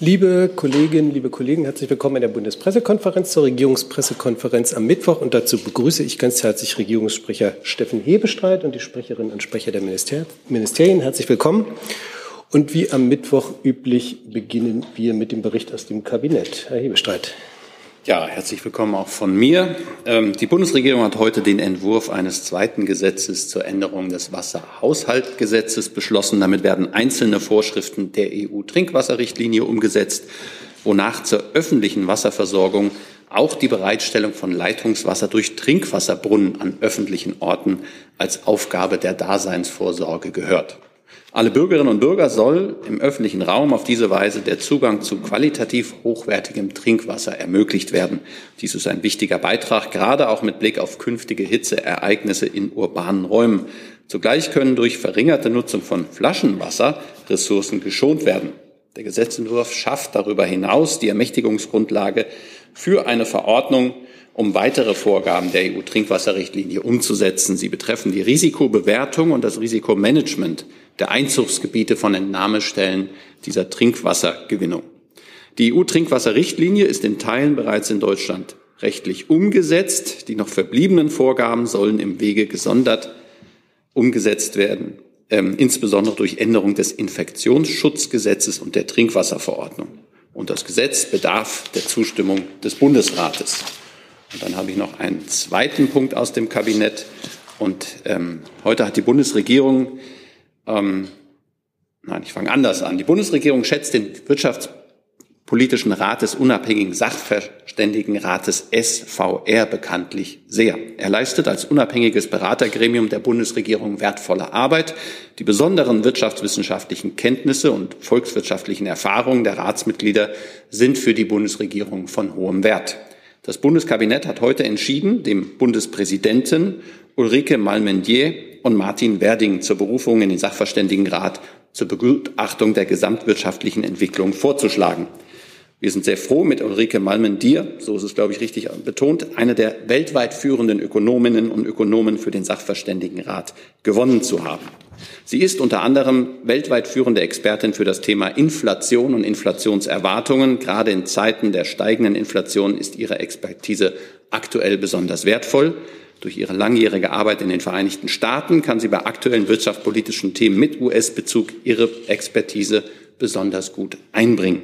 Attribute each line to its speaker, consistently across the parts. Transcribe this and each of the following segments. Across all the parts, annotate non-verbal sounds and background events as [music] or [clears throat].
Speaker 1: Liebe Kolleginnen, liebe Kollegen, herzlich willkommen in der Bundespressekonferenz zur Regierungspressekonferenz am Mittwoch. Und dazu begrüße ich ganz herzlich Regierungssprecher Steffen Hebestreit und die Sprecherinnen und Sprecher der Minister Ministerien. Herzlich willkommen. Und wie am Mittwoch üblich beginnen wir mit dem Bericht aus dem Kabinett. Herr Hebestreit.
Speaker 2: Ja, herzlich willkommen auch von mir. Ähm, die Bundesregierung hat heute den Entwurf eines zweiten Gesetzes zur Änderung des Wasserhaushaltgesetzes beschlossen. Damit werden einzelne Vorschriften der EU-Trinkwasserrichtlinie umgesetzt, wonach zur öffentlichen Wasserversorgung auch die Bereitstellung von Leitungswasser durch Trinkwasserbrunnen an öffentlichen Orten als Aufgabe der Daseinsvorsorge gehört. Alle Bürgerinnen und Bürger soll im öffentlichen Raum auf diese Weise der Zugang zu qualitativ hochwertigem Trinkwasser ermöglicht werden. Dies ist ein wichtiger Beitrag, gerade auch mit Blick auf künftige Hitzeereignisse in urbanen Räumen. Zugleich können durch verringerte Nutzung von Flaschenwasser Ressourcen geschont werden. Der Gesetzentwurf schafft darüber hinaus die Ermächtigungsgrundlage für eine Verordnung, um weitere Vorgaben der EU-Trinkwasserrichtlinie umzusetzen. Sie betreffen die Risikobewertung und das Risikomanagement der Einzugsgebiete von Entnahmestellen dieser Trinkwassergewinnung. Die EU-Trinkwasserrichtlinie ist in Teilen bereits in Deutschland rechtlich umgesetzt. Die noch verbliebenen Vorgaben sollen im Wege gesondert umgesetzt werden, ähm, insbesondere durch Änderung des Infektionsschutzgesetzes und der Trinkwasserverordnung. Und das Gesetz bedarf der Zustimmung des Bundesrates. Und dann habe ich noch einen zweiten Punkt aus dem Kabinett. Und ähm, heute hat die Bundesregierung ähm, nein, ich fange anders an. Die Bundesregierung schätzt den Wirtschaftspolitischen Rat des unabhängigen Sachverständigenrates SVR bekanntlich sehr. Er leistet als unabhängiges Beratergremium der Bundesregierung wertvolle Arbeit. Die besonderen wirtschaftswissenschaftlichen Kenntnisse und volkswirtschaftlichen Erfahrungen der Ratsmitglieder sind für die Bundesregierung von hohem Wert. Das Bundeskabinett hat heute entschieden, dem Bundespräsidenten Ulrike Malmendier und Martin Werding zur Berufung in den Sachverständigenrat zur Begutachtung der gesamtwirtschaftlichen Entwicklung vorzuschlagen. Wir sind sehr froh, mit Ulrike Malmendier, so ist es, glaube ich, richtig betont, eine der weltweit führenden Ökonominnen und Ökonomen für den Sachverständigenrat gewonnen zu haben. Sie ist unter anderem weltweit führende Expertin für das Thema Inflation und Inflationserwartungen. Gerade in Zeiten der steigenden Inflation ist ihre Expertise aktuell besonders wertvoll. Durch ihre langjährige Arbeit in den Vereinigten Staaten kann sie bei aktuellen wirtschaftspolitischen Themen mit US-Bezug ihre Expertise besonders gut einbringen.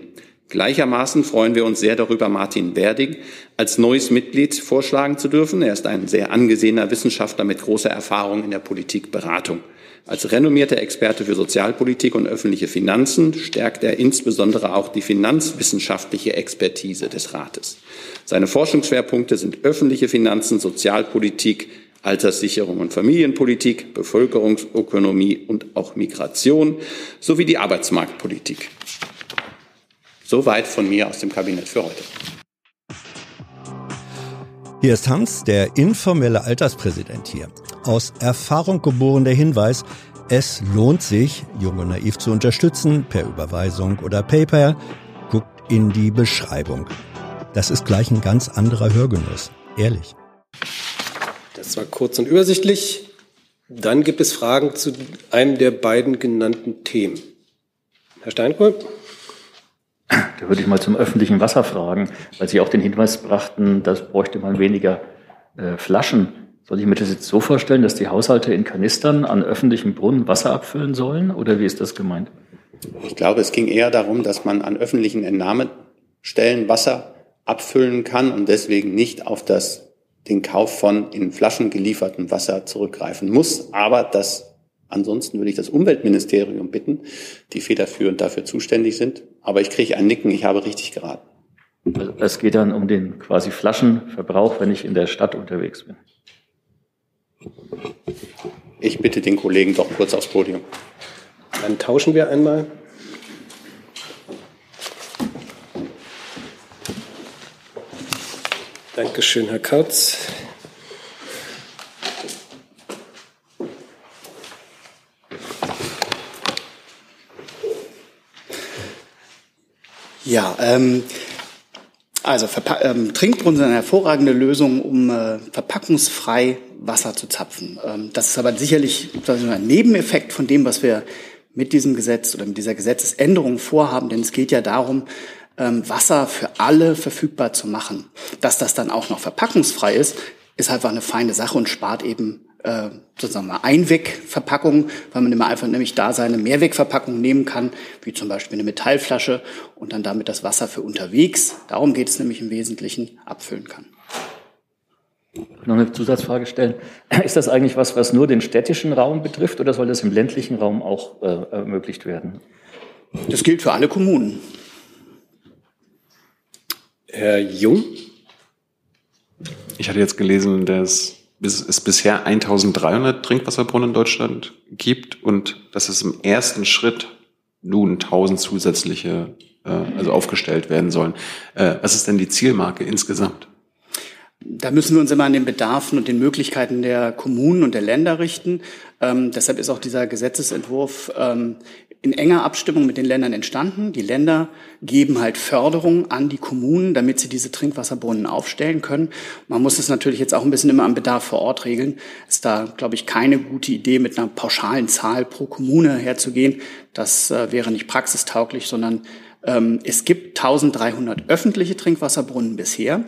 Speaker 2: Gleichermaßen freuen wir uns sehr darüber, Martin Werding als neues Mitglied vorschlagen zu dürfen. Er ist ein sehr angesehener Wissenschaftler mit großer Erfahrung in der Politikberatung. Als renommierter Experte für Sozialpolitik und öffentliche Finanzen stärkt er insbesondere auch die finanzwissenschaftliche Expertise des Rates. Seine Forschungsschwerpunkte sind öffentliche Finanzen, Sozialpolitik, Alterssicherung und Familienpolitik, Bevölkerungsökonomie und auch Migration sowie die Arbeitsmarktpolitik. Soweit von mir aus dem Kabinett für heute.
Speaker 3: Hier ist Hans, der informelle Alterspräsident hier aus Erfahrung geboren der Hinweis, es lohnt sich, Jung und Naiv zu unterstützen, per Überweisung oder PayPal. Guckt in die Beschreibung. Das ist gleich ein ganz anderer Hörgenuss. Ehrlich.
Speaker 1: Das war kurz und übersichtlich. Dann gibt es Fragen zu einem der beiden genannten Themen. Herr Steinkohl?
Speaker 4: Da würde ich mal zum öffentlichen Wasser fragen, weil Sie auch den Hinweis brachten, das bräuchte man weniger äh, Flaschen. Soll ich mir das jetzt so vorstellen, dass die Haushalte in Kanistern an öffentlichen Brunnen Wasser abfüllen sollen oder wie ist das gemeint?
Speaker 2: Ich glaube, es ging eher darum, dass man an öffentlichen Entnahmestellen Wasser abfüllen kann und deswegen nicht auf das, den Kauf von in Flaschen geliefertem Wasser zurückgreifen muss. Aber das, ansonsten würde ich das Umweltministerium bitten, die federführend dafür zuständig sind. Aber ich kriege ein Nicken, ich habe richtig geraten.
Speaker 4: Also es geht dann um den quasi Flaschenverbrauch, wenn ich in der Stadt unterwegs bin.
Speaker 2: Ich bitte den Kollegen doch kurz aufs Podium.
Speaker 1: Dann tauschen wir einmal. Dankeschön, Herr Kautz.
Speaker 5: Ja, ähm, also Verpa ähm, Trinkbrunnen sind eine hervorragende Lösung, um äh, verpackungsfrei Wasser zu zapfen. Ähm, das ist aber sicherlich ein Nebeneffekt von dem, was wir
Speaker 6: mit diesem Gesetz oder mit dieser Gesetzesänderung vorhaben, denn es geht ja darum, ähm, Wasser für alle verfügbar zu machen. Dass das dann auch noch verpackungsfrei ist, ist einfach eine feine Sache und spart eben äh, sozusagen mal Einwegverpackungen, weil man immer einfach nämlich da seine Mehrwegverpackung nehmen kann, wie zum Beispiel eine Metallflasche und dann damit das Wasser für unterwegs, darum geht es nämlich im Wesentlichen, abfüllen kann.
Speaker 4: Noch eine Zusatzfrage stellen. [clears throat] Ist das eigentlich was, was nur den städtischen Raum betrifft oder soll das im ländlichen Raum auch äh, ermöglicht werden?
Speaker 6: Das gilt für alle Kommunen.
Speaker 1: Herr Jung?
Speaker 7: Ich hatte jetzt gelesen, dass es bisher 1300 Trinkwasserbrunnen in Deutschland gibt und dass es im ersten Schritt nun 1000 zusätzliche äh, also aufgestellt werden sollen. Äh, was ist denn die Zielmarke insgesamt?
Speaker 6: Da müssen wir uns immer an den Bedarfen und den Möglichkeiten der Kommunen und der Länder richten. Ähm, deshalb ist auch dieser Gesetzesentwurf ähm, in enger Abstimmung mit den Ländern entstanden. Die Länder geben halt Förderung an die Kommunen, damit sie diese Trinkwasserbrunnen aufstellen können. Man muss es natürlich jetzt auch ein bisschen immer am Bedarf vor Ort regeln. Ist da, glaube ich, keine gute Idee, mit einer pauschalen Zahl pro Kommune herzugehen. Das äh, wäre nicht praxistauglich, sondern ähm, es gibt 1300 öffentliche Trinkwasserbrunnen bisher.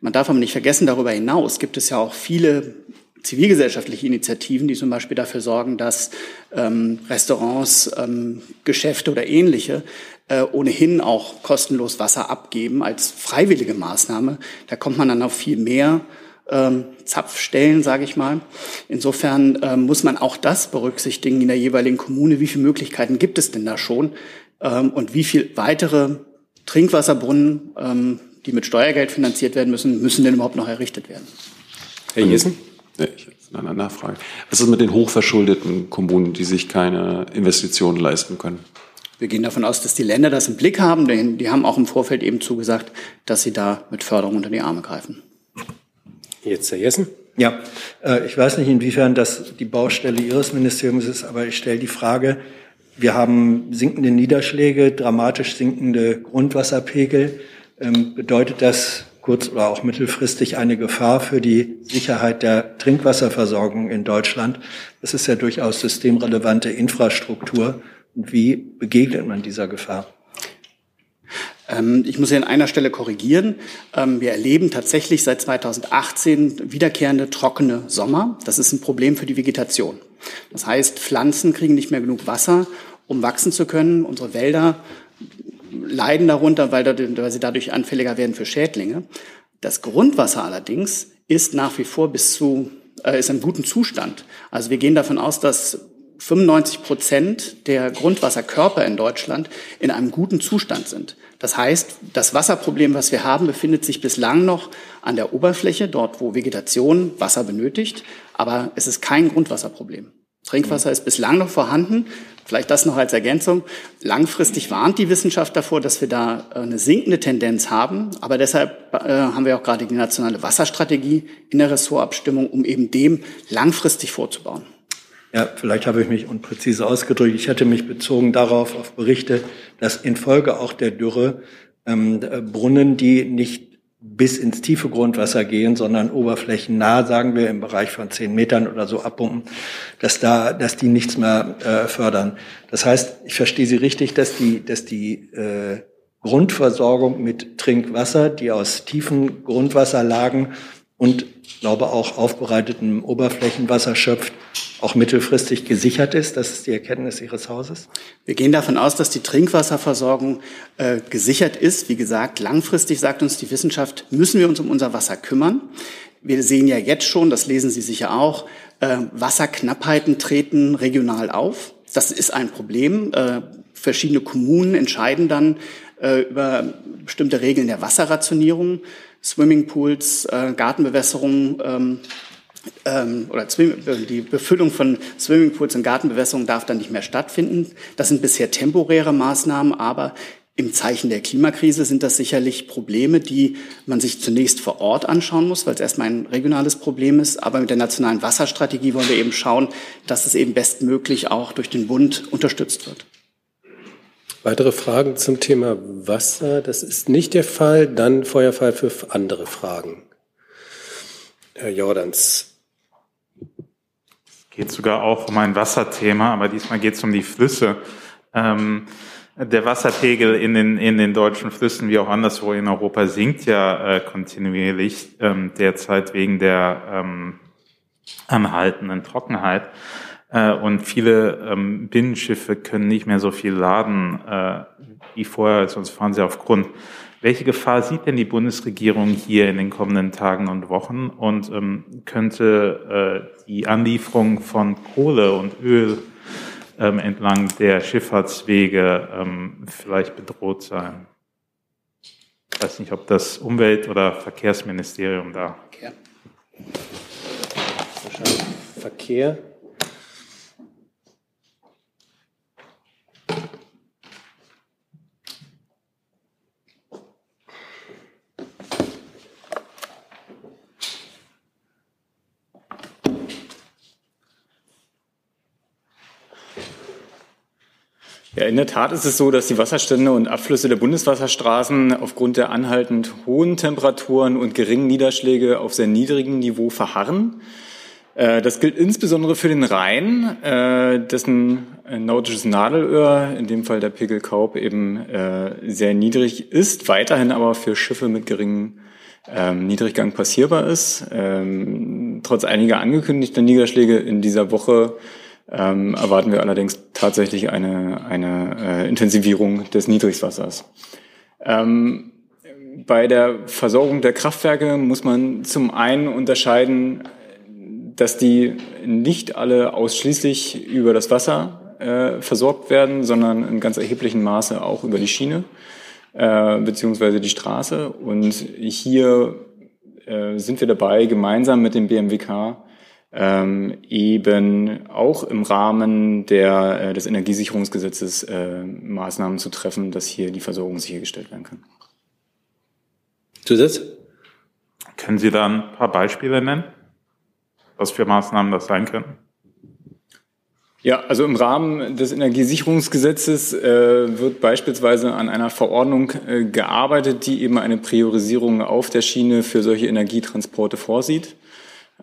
Speaker 6: Man darf aber nicht vergessen, darüber hinaus gibt es ja auch viele zivilgesellschaftliche Initiativen, die zum Beispiel dafür sorgen, dass ähm, Restaurants, ähm, Geschäfte oder ähnliche äh, ohnehin auch kostenlos Wasser abgeben als freiwillige Maßnahme. Da kommt man dann auf viel mehr ähm, Zapfstellen, sage ich mal. Insofern ähm, muss man auch das berücksichtigen in der jeweiligen Kommune. Wie viele Möglichkeiten gibt es denn da schon? Ähm, und wie viel weitere Trinkwasserbrunnen, ähm, die mit Steuergeld finanziert werden müssen, müssen denn überhaupt noch errichtet werden?
Speaker 1: Herr Jessen?
Speaker 7: Ja, ich habe eine Nachfrage. Was ist mit den hochverschuldeten Kommunen, die sich keine Investitionen leisten können?
Speaker 6: Wir gehen davon aus, dass die Länder das im Blick haben, denn die haben auch im Vorfeld eben zugesagt, dass sie da mit Förderung unter die Arme greifen.
Speaker 1: Jetzt Herr Jessen.
Speaker 3: Ja, äh, ich weiß nicht, inwiefern das die Baustelle Ihres Ministeriums ist, aber ich stelle die Frage, wir haben sinkende Niederschläge, dramatisch sinkende Grundwasserpegel. Ähm, bedeutet das kurz- oder auch mittelfristig eine Gefahr für die Sicherheit der Trinkwasserversorgung in Deutschland. Das ist ja durchaus systemrelevante Infrastruktur. Und wie begegnet man dieser Gefahr?
Speaker 6: Ähm, ich muss hier an einer Stelle korrigieren. Ähm, wir erleben tatsächlich seit 2018 wiederkehrende trockene Sommer. Das ist ein Problem für die Vegetation. Das heißt, Pflanzen kriegen nicht mehr genug Wasser, um wachsen zu können. Unsere Wälder leiden darunter, weil, weil sie dadurch anfälliger werden für Schädlinge. Das Grundwasser allerdings ist nach wie vor bis zu, äh, ist im guten Zustand. Also wir gehen davon aus, dass 95 Prozent der Grundwasserkörper in Deutschland in einem guten Zustand sind. Das heißt, das Wasserproblem, was wir haben, befindet sich bislang noch an der Oberfläche, dort wo Vegetation Wasser benötigt, aber es ist kein Grundwasserproblem. Trinkwasser ist bislang noch vorhanden. Vielleicht das noch als Ergänzung. Langfristig warnt die Wissenschaft davor, dass wir da äh, eine sinkende Tendenz haben. Aber deshalb äh, haben wir auch gerade die nationale Wasserstrategie in der Ressortabstimmung, um eben dem langfristig vorzubauen.
Speaker 3: Ja, vielleicht habe ich mich unpräzise ausgedrückt. Ich hätte mich bezogen darauf, auf Berichte, dass infolge auch der Dürre ähm, Brunnen, die nicht bis ins tiefe Grundwasser gehen, sondern oberflächennah, sagen wir, im Bereich von zehn Metern oder so abpumpen, dass da, dass die nichts mehr äh, fördern. Das heißt, ich verstehe Sie richtig, dass die, dass die äh, Grundversorgung mit Trinkwasser, die aus tiefen Grundwasserlagen und glaube auch aufbereitetem Oberflächenwasser schöpft, auch mittelfristig gesichert ist. Das ist die Erkenntnis Ihres Hauses.
Speaker 6: Wir gehen davon aus, dass die Trinkwasserversorgung äh, gesichert ist. Wie gesagt, langfristig sagt uns die Wissenschaft, müssen wir uns um unser Wasser kümmern. Wir sehen ja jetzt schon, das lesen Sie sicher auch, äh, Wasserknappheiten treten regional auf. Das ist ein Problem. Äh, verschiedene Kommunen entscheiden dann äh, über bestimmte Regeln der Wasserrationierung. Swimmingpools, äh, Gartenbewässerung ähm, ähm, oder die Befüllung von Swimmingpools und Gartenbewässerung darf dann nicht mehr stattfinden. Das sind bisher temporäre Maßnahmen, aber im Zeichen der Klimakrise sind das sicherlich Probleme, die man sich zunächst vor Ort anschauen muss, weil es erstmal ein regionales Problem ist. Aber mit der nationalen Wasserstrategie wollen wir eben schauen, dass es eben bestmöglich auch durch den Bund unterstützt wird.
Speaker 1: Weitere Fragen zum Thema Wasser? Das ist nicht der Fall. Dann Feuerfall für andere Fragen. Herr Jordans.
Speaker 8: geht sogar auch um ein Wasserthema, aber diesmal geht es um die Flüsse. Ähm, der Wasserpegel in den, in den deutschen Flüssen wie auch anderswo in Europa sinkt ja äh, kontinuierlich ähm, derzeit wegen der ähm, anhaltenden Trockenheit. Äh, und viele ähm, Binnenschiffe können nicht mehr so viel laden äh, wie vorher, sonst fahren sie auf Grund. Welche Gefahr sieht denn die Bundesregierung hier in den kommenden Tagen und Wochen? Und ähm, könnte äh, die Anlieferung von Kohle und Öl ähm, entlang der Schifffahrtswege ähm, vielleicht bedroht sein. Ich weiß nicht, ob das Umwelt- oder Verkehrsministerium da.
Speaker 1: Verkehr. Verkehr.
Speaker 9: Ja, in der Tat ist es so, dass die Wasserstände und Abflüsse der Bundeswasserstraßen aufgrund der anhaltend hohen Temperaturen und geringen Niederschläge auf sehr niedrigem Niveau verharren. Äh, das gilt insbesondere für den Rhein, äh, dessen nautisches Nadelöhr, in dem Fall der Pegel Kaub, eben äh, sehr niedrig ist, weiterhin aber für Schiffe mit geringem ähm, Niedriggang passierbar ist. Ähm, trotz einiger angekündigter Niederschläge in dieser Woche ähm, erwarten wir allerdings tatsächlich eine, eine äh, Intensivierung des Niedrigwassers. Ähm, bei der Versorgung der Kraftwerke muss man zum einen unterscheiden, dass die nicht alle ausschließlich über das Wasser äh, versorgt werden, sondern in ganz erheblichem Maße auch über die Schiene äh, beziehungsweise die Straße. Und hier äh, sind wir dabei, gemeinsam mit dem BMWK ähm, eben auch im Rahmen der, äh, des Energiesicherungsgesetzes äh, Maßnahmen zu treffen, dass hier die Versorgung sichergestellt werden kann.
Speaker 1: Zusatz?
Speaker 8: Können Sie da ein paar Beispiele nennen, was für Maßnahmen das sein können?
Speaker 9: Ja, also im Rahmen des Energiesicherungsgesetzes äh, wird beispielsweise an einer Verordnung äh, gearbeitet, die eben eine Priorisierung auf der Schiene für solche Energietransporte vorsieht.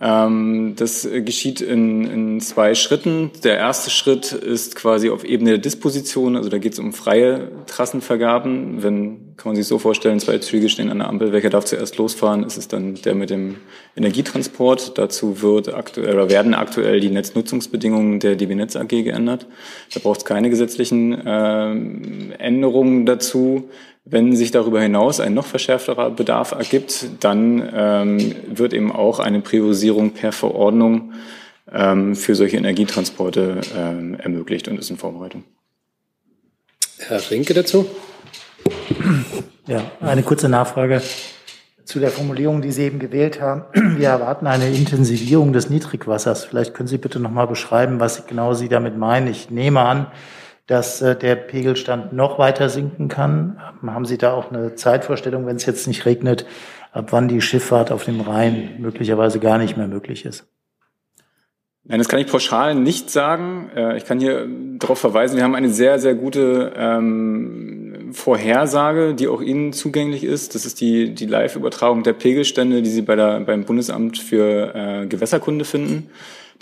Speaker 9: Ähm, das geschieht in, in zwei Schritten. Der erste Schritt ist quasi auf Ebene der Disposition, also da geht es um freie Trassenvergaben. Wenn, kann man sich so vorstellen, zwei Züge stehen an der Ampel, welcher darf zuerst losfahren, ist es dann der mit dem Energietransport. Dazu wird aktuell oder werden aktuell die Netznutzungsbedingungen der DB Netz AG geändert. Da braucht es keine gesetzlichen äh, Änderungen dazu. Wenn sich darüber hinaus ein noch verschärfterer Bedarf ergibt, dann ähm, wird eben auch eine Priorisierung per Verordnung ähm, für solche Energietransporte ähm, ermöglicht und ist in Vorbereitung.
Speaker 1: Herr Rinke dazu?
Speaker 10: Ja, eine kurze Nachfrage zu der Formulierung, die Sie eben gewählt haben. Wir erwarten eine Intensivierung des Niedrigwassers. Vielleicht können Sie bitte noch mal beschreiben, was genau Sie damit meinen. Ich nehme an, dass äh, der Pegelstand noch weiter sinken kann? Haben Sie da auch eine Zeitvorstellung, wenn es jetzt nicht regnet, ab wann die Schifffahrt auf dem Rhein möglicherweise gar nicht mehr möglich ist?
Speaker 9: Nein, das kann ich pauschal nicht sagen. Äh, ich kann hier darauf verweisen, wir haben eine sehr, sehr gute ähm, Vorhersage, die auch Ihnen zugänglich ist. Das ist die, die Live-Übertragung der Pegelstände, die Sie bei der, beim Bundesamt für äh, Gewässerkunde finden.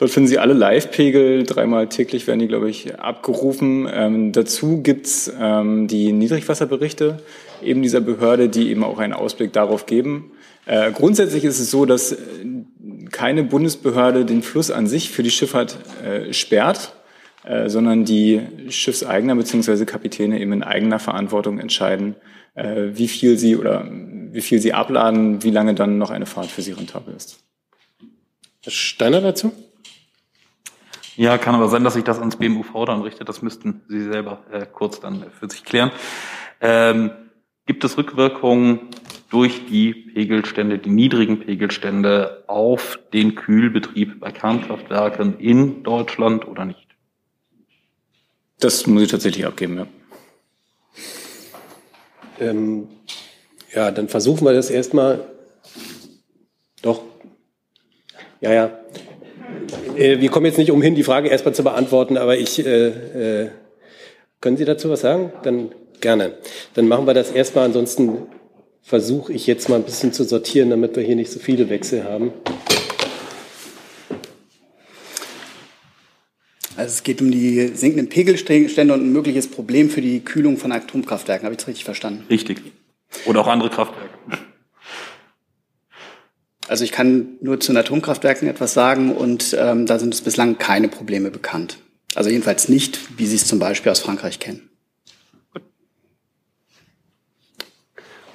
Speaker 9: Dort finden Sie alle Live-Pegel, dreimal täglich werden die, glaube ich, abgerufen. Ähm, dazu gibt's ähm, die Niedrigwasserberichte eben dieser Behörde, die eben auch einen Ausblick darauf geben. Äh, grundsätzlich ist es so, dass keine Bundesbehörde den Fluss an sich für die Schifffahrt äh, sperrt, äh, sondern die Schiffseigner bzw. Kapitäne eben in eigener Verantwortung entscheiden, äh, wie viel sie oder wie viel sie abladen, wie lange dann noch eine Fahrt für sie rentabel ist.
Speaker 1: Herr Steiner dazu?
Speaker 11: Ja, kann aber sein, dass sich das ans BMUV dann richtet. Das müssten Sie selber äh, kurz dann für sich klären. Ähm, gibt es Rückwirkungen durch die Pegelstände, die niedrigen Pegelstände auf den Kühlbetrieb bei Kernkraftwerken in Deutschland oder nicht?
Speaker 9: Das muss ich tatsächlich abgeben, ja.
Speaker 1: Ähm, ja, dann versuchen wir das erstmal. Doch. Ja, ja. Äh, wir kommen jetzt nicht umhin, die Frage erstmal zu beantworten, aber ich, äh, äh, können Sie dazu was sagen? Dann gerne. Dann machen wir das erstmal. Ansonsten versuche ich jetzt mal ein bisschen zu sortieren, damit wir hier nicht so viele Wechsel haben.
Speaker 5: Also es geht um die sinkenden Pegelstände und ein mögliches Problem für die Kühlung von Atomkraftwerken. Habe ich das richtig verstanden?
Speaker 11: Richtig. Oder auch andere Kraftwerke.
Speaker 5: Also ich kann nur zu den Atomkraftwerken etwas sagen und ähm, da sind es bislang keine Probleme bekannt. Also jedenfalls nicht, wie Sie es zum Beispiel aus Frankreich kennen.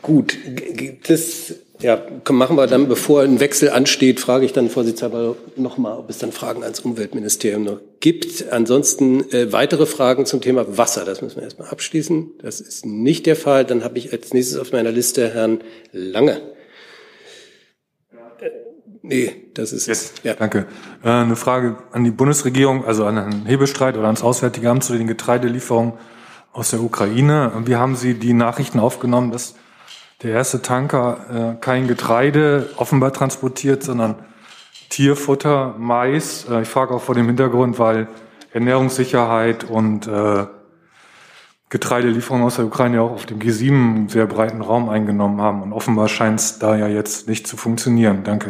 Speaker 1: Gut, gibt es, ja, machen wir dann, bevor ein Wechsel ansteht, frage ich dann vorsichtshalber nochmal, ob es dann Fragen ans Umweltministerium noch gibt. Ansonsten äh, weitere Fragen zum Thema Wasser, das müssen wir erstmal abschließen. Das ist nicht der Fall. Dann habe ich als nächstes auf meiner Liste Herrn Lange. Nee, das ist
Speaker 12: es. Ja. Danke. Äh, eine Frage an die Bundesregierung, also an Herrn Hebestreit oder ans Auswärtige Amt zu den Getreidelieferungen aus der Ukraine. Wie haben Sie die Nachrichten aufgenommen, dass der erste Tanker äh, kein Getreide offenbar transportiert, sondern Tierfutter, Mais. Äh, ich frage auch vor dem Hintergrund, weil Ernährungssicherheit und äh, Getreidelieferungen aus der Ukraine auch auf dem G7 einen sehr breiten Raum eingenommen haben. Und offenbar scheint es da ja jetzt nicht zu funktionieren. Danke.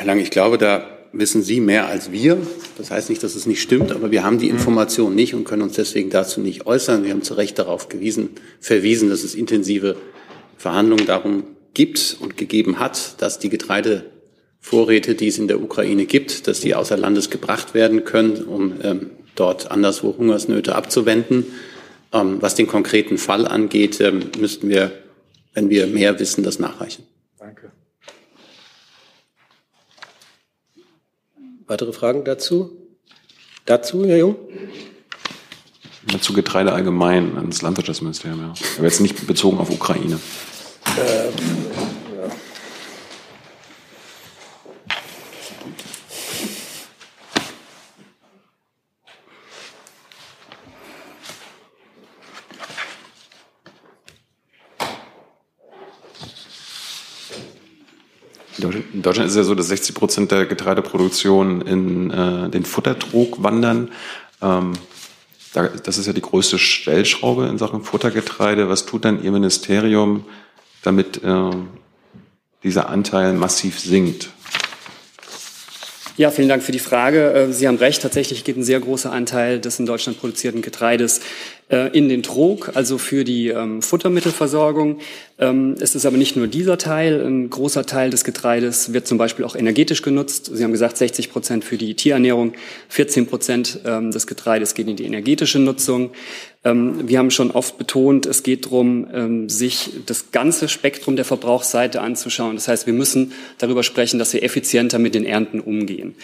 Speaker 2: Herr Lang, ich glaube, da wissen Sie mehr als wir. Das heißt nicht, dass es nicht stimmt, aber wir haben die Information nicht und können uns deswegen dazu nicht äußern. Wir haben zu Recht darauf gewiesen, verwiesen, dass es intensive Verhandlungen darum gibt und gegeben hat, dass die Getreidevorräte, die es in der Ukraine gibt, dass die außer Landes gebracht werden können, um ähm, dort anderswo Hungersnöte abzuwenden. Ähm, was den konkreten Fall angeht, ähm, müssten wir, wenn wir mehr wissen, das nachreichen.
Speaker 1: Weitere Fragen dazu? Dazu, Herr Jung?
Speaker 7: Zu Getreide allgemein ans Landwirtschaftsministerium, ja. Aber jetzt nicht bezogen auf Ukraine. Ähm, In Deutschland ist es ja so, dass 60 Prozent der Getreideproduktion in äh, den Futtertrog wandern. Ähm, da, das ist ja die größte Stellschraube in Sachen Futtergetreide. Was tut dann Ihr Ministerium, damit äh, dieser Anteil massiv sinkt?
Speaker 5: Ja, vielen Dank für die Frage. Äh, Sie haben recht, tatsächlich geht ein sehr großer Anteil des in Deutschland produzierten Getreides in den Trog, also für die ähm, Futtermittelversorgung. Ähm, es ist aber nicht nur dieser Teil. Ein großer Teil des Getreides wird zum Beispiel auch energetisch genutzt. Sie haben gesagt, 60 Prozent für die Tierernährung, 14 Prozent ähm, des Getreides geht in die energetische Nutzung. Wir haben schon oft betont, es geht darum, sich das ganze Spektrum der Verbrauchsseite anzuschauen. Das heißt, wir müssen darüber sprechen, dass wir effizienter mit den Ernten umgehen.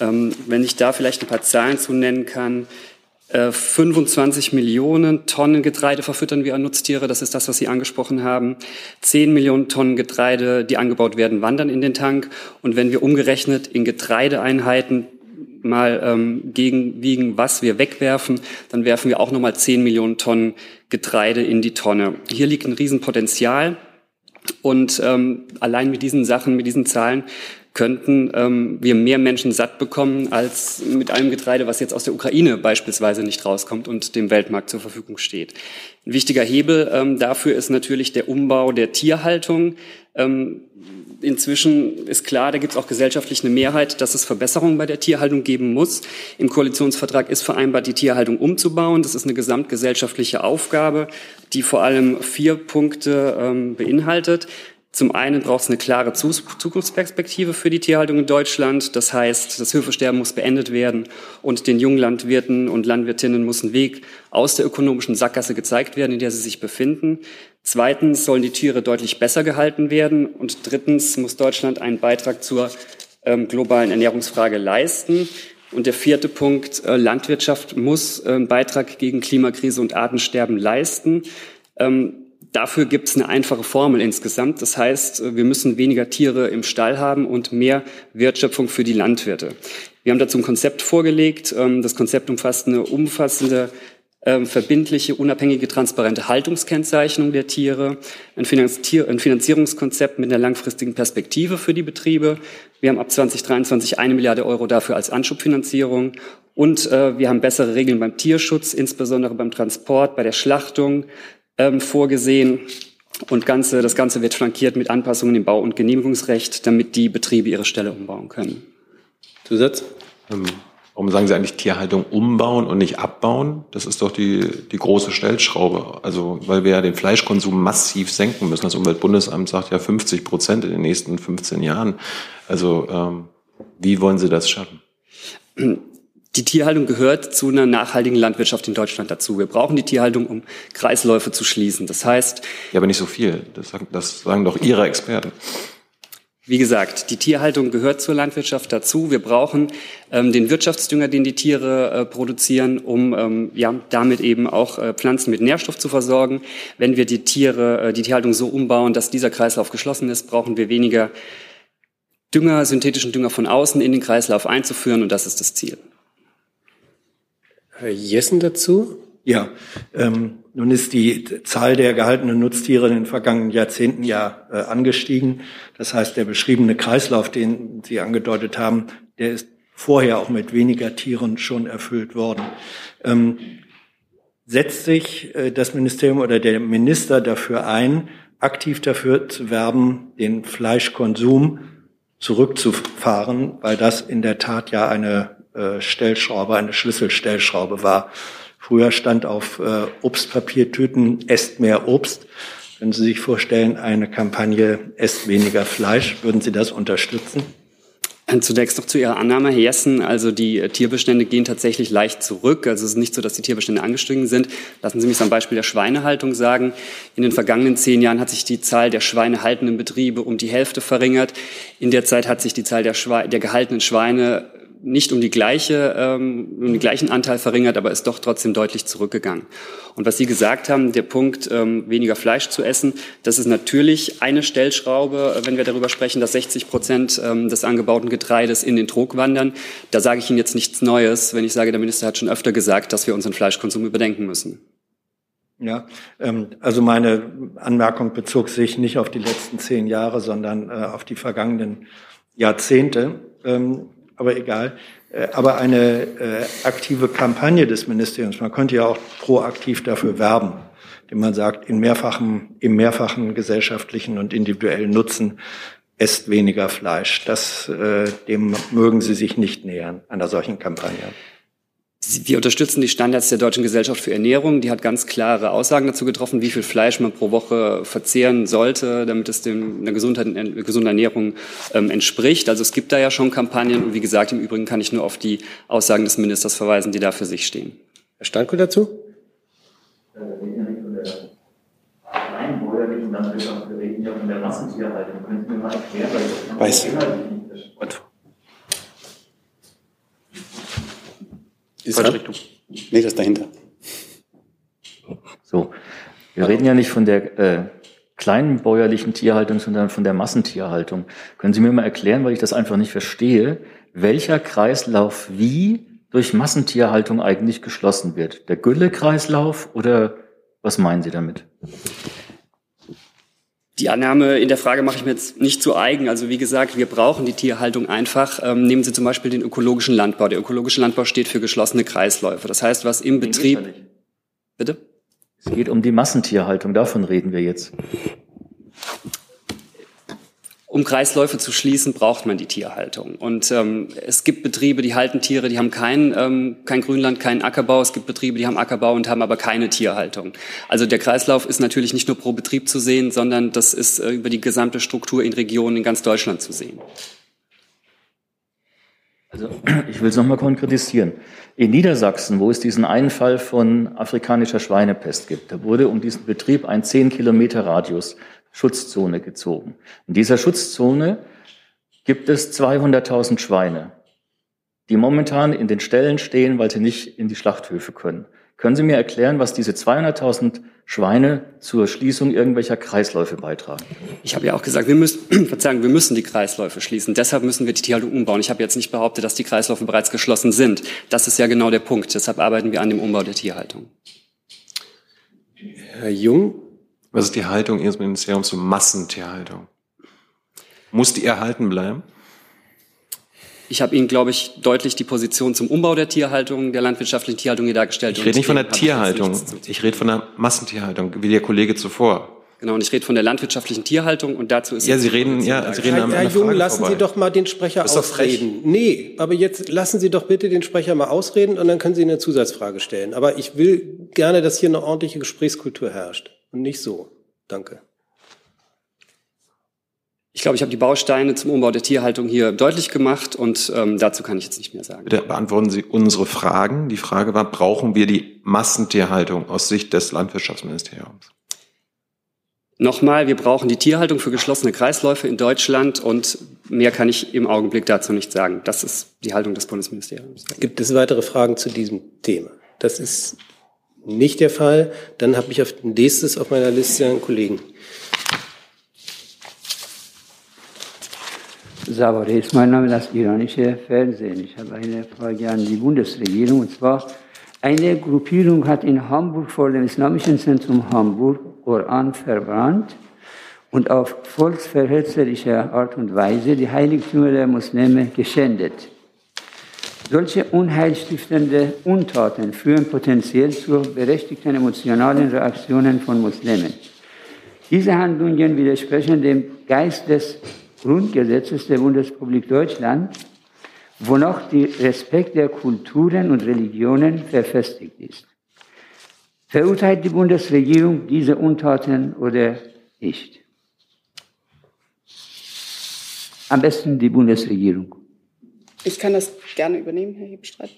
Speaker 5: Wenn ich da vielleicht ein paar Zahlen zu nennen kann. 25 äh, Millionen Tonnen Getreide verfüttern wir an Nutztiere. Das ist das, was Sie angesprochen haben. 10 Millionen Tonnen Getreide, die angebaut werden, wandern in den Tank. Und wenn wir umgerechnet in Getreideeinheiten mal ähm, gegenwiegen, was wir wegwerfen, dann werfen wir auch nochmal 10 Millionen Tonnen Getreide in die Tonne. Hier liegt ein Riesenpotenzial. Und ähm, allein mit diesen Sachen, mit diesen Zahlen könnten ähm, wir mehr Menschen satt bekommen als mit einem Getreide, was jetzt aus der Ukraine beispielsweise nicht rauskommt und dem Weltmarkt zur Verfügung steht. Ein wichtiger Hebel ähm, dafür ist natürlich der Umbau der Tierhaltung. Ähm, inzwischen ist klar, da gibt es auch gesellschaftlich eine Mehrheit, dass es Verbesserungen bei der Tierhaltung geben muss. Im Koalitionsvertrag ist vereinbart, die Tierhaltung umzubauen. Das ist eine gesamtgesellschaftliche Aufgabe, die vor allem vier Punkte ähm, beinhaltet. Zum einen braucht es eine klare Zukunftsperspektive für die Tierhaltung in Deutschland. Das heißt, das Höfesterben muss beendet werden und den jungen Landwirten und Landwirtinnen muss ein Weg aus der ökonomischen Sackgasse gezeigt werden, in der sie sich befinden. Zweitens sollen die Tiere deutlich besser gehalten werden. Und drittens muss Deutschland einen Beitrag zur ähm, globalen Ernährungsfrage leisten. Und der vierte Punkt, äh, Landwirtschaft muss äh, einen Beitrag gegen Klimakrise und Artensterben leisten. Ähm, Dafür gibt es eine einfache Formel insgesamt. Das heißt, wir müssen weniger Tiere im Stall haben und mehr Wertschöpfung für die Landwirte. Wir haben dazu ein Konzept vorgelegt. Ähm, das Konzept umfasst eine umfassende ähm, verbindliche, unabhängige, transparente Haltungskennzeichnung der Tiere, ein Finanzierungskonzept mit einer langfristigen Perspektive für die Betriebe. Wir haben ab 2023 eine Milliarde Euro dafür als Anschubfinanzierung und äh, wir haben bessere Regeln beim Tierschutz, insbesondere beim Transport, bei der Schlachtung, ähm, vorgesehen. Und Ganze, das Ganze wird flankiert mit Anpassungen im Bau- und Genehmigungsrecht, damit die Betriebe ihre Stelle umbauen können.
Speaker 1: Zusatz?
Speaker 7: Ähm, Warum sagen Sie eigentlich Tierhaltung umbauen und nicht abbauen? Das ist doch die, die große Stellschraube. Also, weil wir ja den Fleischkonsum massiv senken müssen. Das Umweltbundesamt sagt ja 50 Prozent in den nächsten 15 Jahren. Also, ähm, wie wollen Sie das schaffen? [clears throat]
Speaker 5: Die Tierhaltung gehört zu einer nachhaltigen Landwirtschaft in Deutschland dazu. Wir brauchen die Tierhaltung, um Kreisläufe zu schließen. Das heißt.
Speaker 7: Ja, aber nicht so viel. Das sagen, das sagen doch Ihre Experten.
Speaker 5: Wie gesagt, die Tierhaltung gehört zur Landwirtschaft dazu. Wir brauchen ähm, den Wirtschaftsdünger, den die Tiere äh, produzieren, um ähm, ja, damit eben auch äh, Pflanzen mit Nährstoff zu versorgen. Wenn wir die Tiere, äh, die Tierhaltung so umbauen, dass dieser Kreislauf geschlossen ist, brauchen wir weniger Dünger, synthetischen Dünger von außen in den Kreislauf einzuführen und das ist das Ziel.
Speaker 1: Herr Jessen dazu?
Speaker 3: Ja, ähm, nun ist die Zahl der gehaltenen Nutztiere in den vergangenen Jahrzehnten ja äh, angestiegen. Das heißt, der beschriebene Kreislauf, den Sie angedeutet haben, der ist vorher auch mit weniger Tieren schon erfüllt worden. Ähm, setzt sich äh, das Ministerium oder der Minister dafür ein, aktiv dafür zu werben, den Fleischkonsum zurückzufahren, weil das in der Tat ja eine Stellschraube, eine Schlüsselstellschraube war. Früher stand auf äh, Obstpapiertüten, esst mehr Obst. Können Sie sich vorstellen, eine Kampagne, esst weniger Fleisch, würden Sie das unterstützen?
Speaker 5: Zunächst noch zu Ihrer Annahme, Herr Jessen. Also die äh, Tierbestände gehen tatsächlich leicht zurück. Also es ist nicht so, dass die Tierbestände angestiegen sind. Lassen Sie mich am Beispiel der Schweinehaltung sagen. In den vergangenen zehn Jahren hat sich die Zahl der schweinehaltenden Betriebe um die Hälfte verringert. In der Zeit hat sich die Zahl der, Schwe der gehaltenen Schweine nicht um die gleiche, ähm, um den gleichen Anteil verringert, aber ist doch trotzdem deutlich zurückgegangen. Und was Sie gesagt haben, der Punkt, ähm, weniger Fleisch zu essen, das ist natürlich eine Stellschraube, wenn wir darüber sprechen, dass 60 Prozent ähm, des angebauten Getreides in den Trog wandern. Da sage ich Ihnen jetzt nichts Neues, wenn ich sage, der Minister hat schon öfter gesagt, dass wir unseren Fleischkonsum überdenken müssen.
Speaker 3: Ja, ähm, also meine Anmerkung bezog sich nicht auf die letzten zehn Jahre, sondern äh, auf die vergangenen Jahrzehnte. Ähm, aber egal. Äh, aber eine äh, aktive Kampagne des Ministeriums, man könnte ja auch proaktiv dafür werben, indem man sagt, in mehrfachen, im mehrfachen gesellschaftlichen und individuellen Nutzen esst weniger Fleisch. Das, äh, dem mögen Sie sich nicht nähern, einer solchen Kampagne.
Speaker 5: Wir unterstützen die Standards der Deutschen Gesellschaft für Ernährung. Die hat ganz klare Aussagen dazu getroffen, wie viel Fleisch man pro Woche verzehren sollte, damit es dem einer Gesundheit, gesunden Ernährung ähm, entspricht. Also es gibt da ja schon Kampagnen. Und wie gesagt, im Übrigen kann ich nur auf die Aussagen des Ministers verweisen, die da für sich stehen.
Speaker 1: Herr Stanko dazu?
Speaker 4: Wir reden ja von der Massentierhaltung. Können Sie mir mal erklären, weil das Weiß.
Speaker 2: Ist Falsche Richtung. Nee, das ist dahinter.
Speaker 4: So, wir reden ja nicht von der äh, kleinen bäuerlichen Tierhaltung, sondern von der Massentierhaltung. Können Sie mir mal erklären, weil ich das einfach nicht verstehe, welcher Kreislauf wie durch Massentierhaltung eigentlich geschlossen wird? Der Gülle-Kreislauf oder was meinen Sie damit?
Speaker 5: Die Annahme in der Frage mache ich mir jetzt nicht zu eigen. Also wie gesagt, wir brauchen die Tierhaltung einfach. Ähm, nehmen Sie zum Beispiel den ökologischen Landbau. Der ökologische Landbau steht für geschlossene Kreisläufe. Das heißt, was im den Betrieb.
Speaker 4: Bitte? Es geht um die Massentierhaltung. Davon reden wir jetzt.
Speaker 5: Um Kreisläufe zu schließen, braucht man die Tierhaltung. Und ähm, es gibt Betriebe, die halten Tiere, die haben kein, ähm, kein Grünland, keinen Ackerbau. Es gibt Betriebe, die haben Ackerbau und haben aber keine Tierhaltung. Also der Kreislauf ist natürlich nicht nur pro Betrieb zu sehen, sondern das ist äh, über die gesamte Struktur in Regionen in ganz Deutschland zu sehen.
Speaker 4: Also ich will es nochmal konkretisieren. In Niedersachsen, wo es diesen einen Fall von afrikanischer Schweinepest gibt, da wurde um diesen Betrieb ein 10 Kilometer Radius Schutzzone gezogen. In dieser Schutzzone gibt es 200.000 Schweine, die momentan in den Ställen stehen, weil sie nicht in die Schlachthöfe können. Können Sie mir erklären, was diese 200.000 Schweine zur Schließung irgendwelcher Kreisläufe beitragen?
Speaker 5: Ich habe ja auch gesagt, wir müssen, [clears throat] Verzeihung, wir müssen die Kreisläufe schließen. Deshalb müssen wir die Tierhaltung umbauen. Ich habe jetzt nicht behauptet, dass die Kreisläufe bereits geschlossen sind. Das ist ja genau der Punkt. Deshalb arbeiten wir an dem Umbau der Tierhaltung.
Speaker 1: Herr Jung,
Speaker 7: was ist die Haltung Ihres Ministeriums zur Massentierhaltung? Muss die erhalten bleiben?
Speaker 5: Ich habe Ihnen, glaube ich, deutlich die Position zum Umbau der Tierhaltung, der landwirtschaftlichen Tierhaltung hier dargestellt.
Speaker 7: Ich rede nicht von der Tierhaltung, ich rede von der Massentierhaltung, wie der Kollege zuvor.
Speaker 13: Genau, und ich rede von der landwirtschaftlichen Tierhaltung und dazu ist
Speaker 7: ja, Sie reden, ja, Sie reden
Speaker 1: Herr,
Speaker 7: an
Speaker 1: Herr
Speaker 7: einer
Speaker 1: Jung,
Speaker 7: Frage
Speaker 1: lassen
Speaker 7: vorbei.
Speaker 1: Sie doch mal den Sprecher ausreden. Nee, aber jetzt lassen Sie doch bitte den Sprecher mal ausreden und dann können Sie eine Zusatzfrage stellen. Aber ich will gerne, dass hier eine ordentliche Gesprächskultur herrscht und nicht so. Danke.
Speaker 13: Ich glaube, ich habe die Bausteine zum Umbau der Tierhaltung hier deutlich gemacht und ähm, dazu kann ich jetzt nicht mehr sagen.
Speaker 7: Bitte beantworten Sie unsere Fragen. Die Frage war, brauchen wir die Massentierhaltung aus Sicht des Landwirtschaftsministeriums?
Speaker 13: Nochmal, wir brauchen die Tierhaltung für geschlossene Kreisläufe in Deutschland und mehr kann ich im Augenblick dazu nicht sagen. Das ist die Haltung des Bundesministeriums.
Speaker 1: Gibt es weitere Fragen zu diesem Thema? Das ist nicht der Fall. Dann habe ich auf nächstes auf meiner Liste einen Kollegen.
Speaker 14: Savare ist mein Name, das iranische Fernsehen. Ich habe eine Frage an die Bundesregierung und zwar, eine Gruppierung hat in Hamburg vor dem Islamischen Zentrum Hamburg Koran verbrannt und auf volksverhetzerische Art und Weise die Heiligtümer der Muslime geschändet. Solche unheilstiftende Untaten führen potenziell zu berechtigten emotionalen Reaktionen von Muslimen. Diese Handlungen widersprechen dem Geist des Grundgesetzes der Bundesrepublik Deutschland, wonach der Respekt der Kulturen und Religionen verfestigt ist. Verurteilt die Bundesregierung diese Untaten oder nicht? Am besten die Bundesregierung.
Speaker 15: Ich kann das gerne übernehmen, Herr Hebestreit.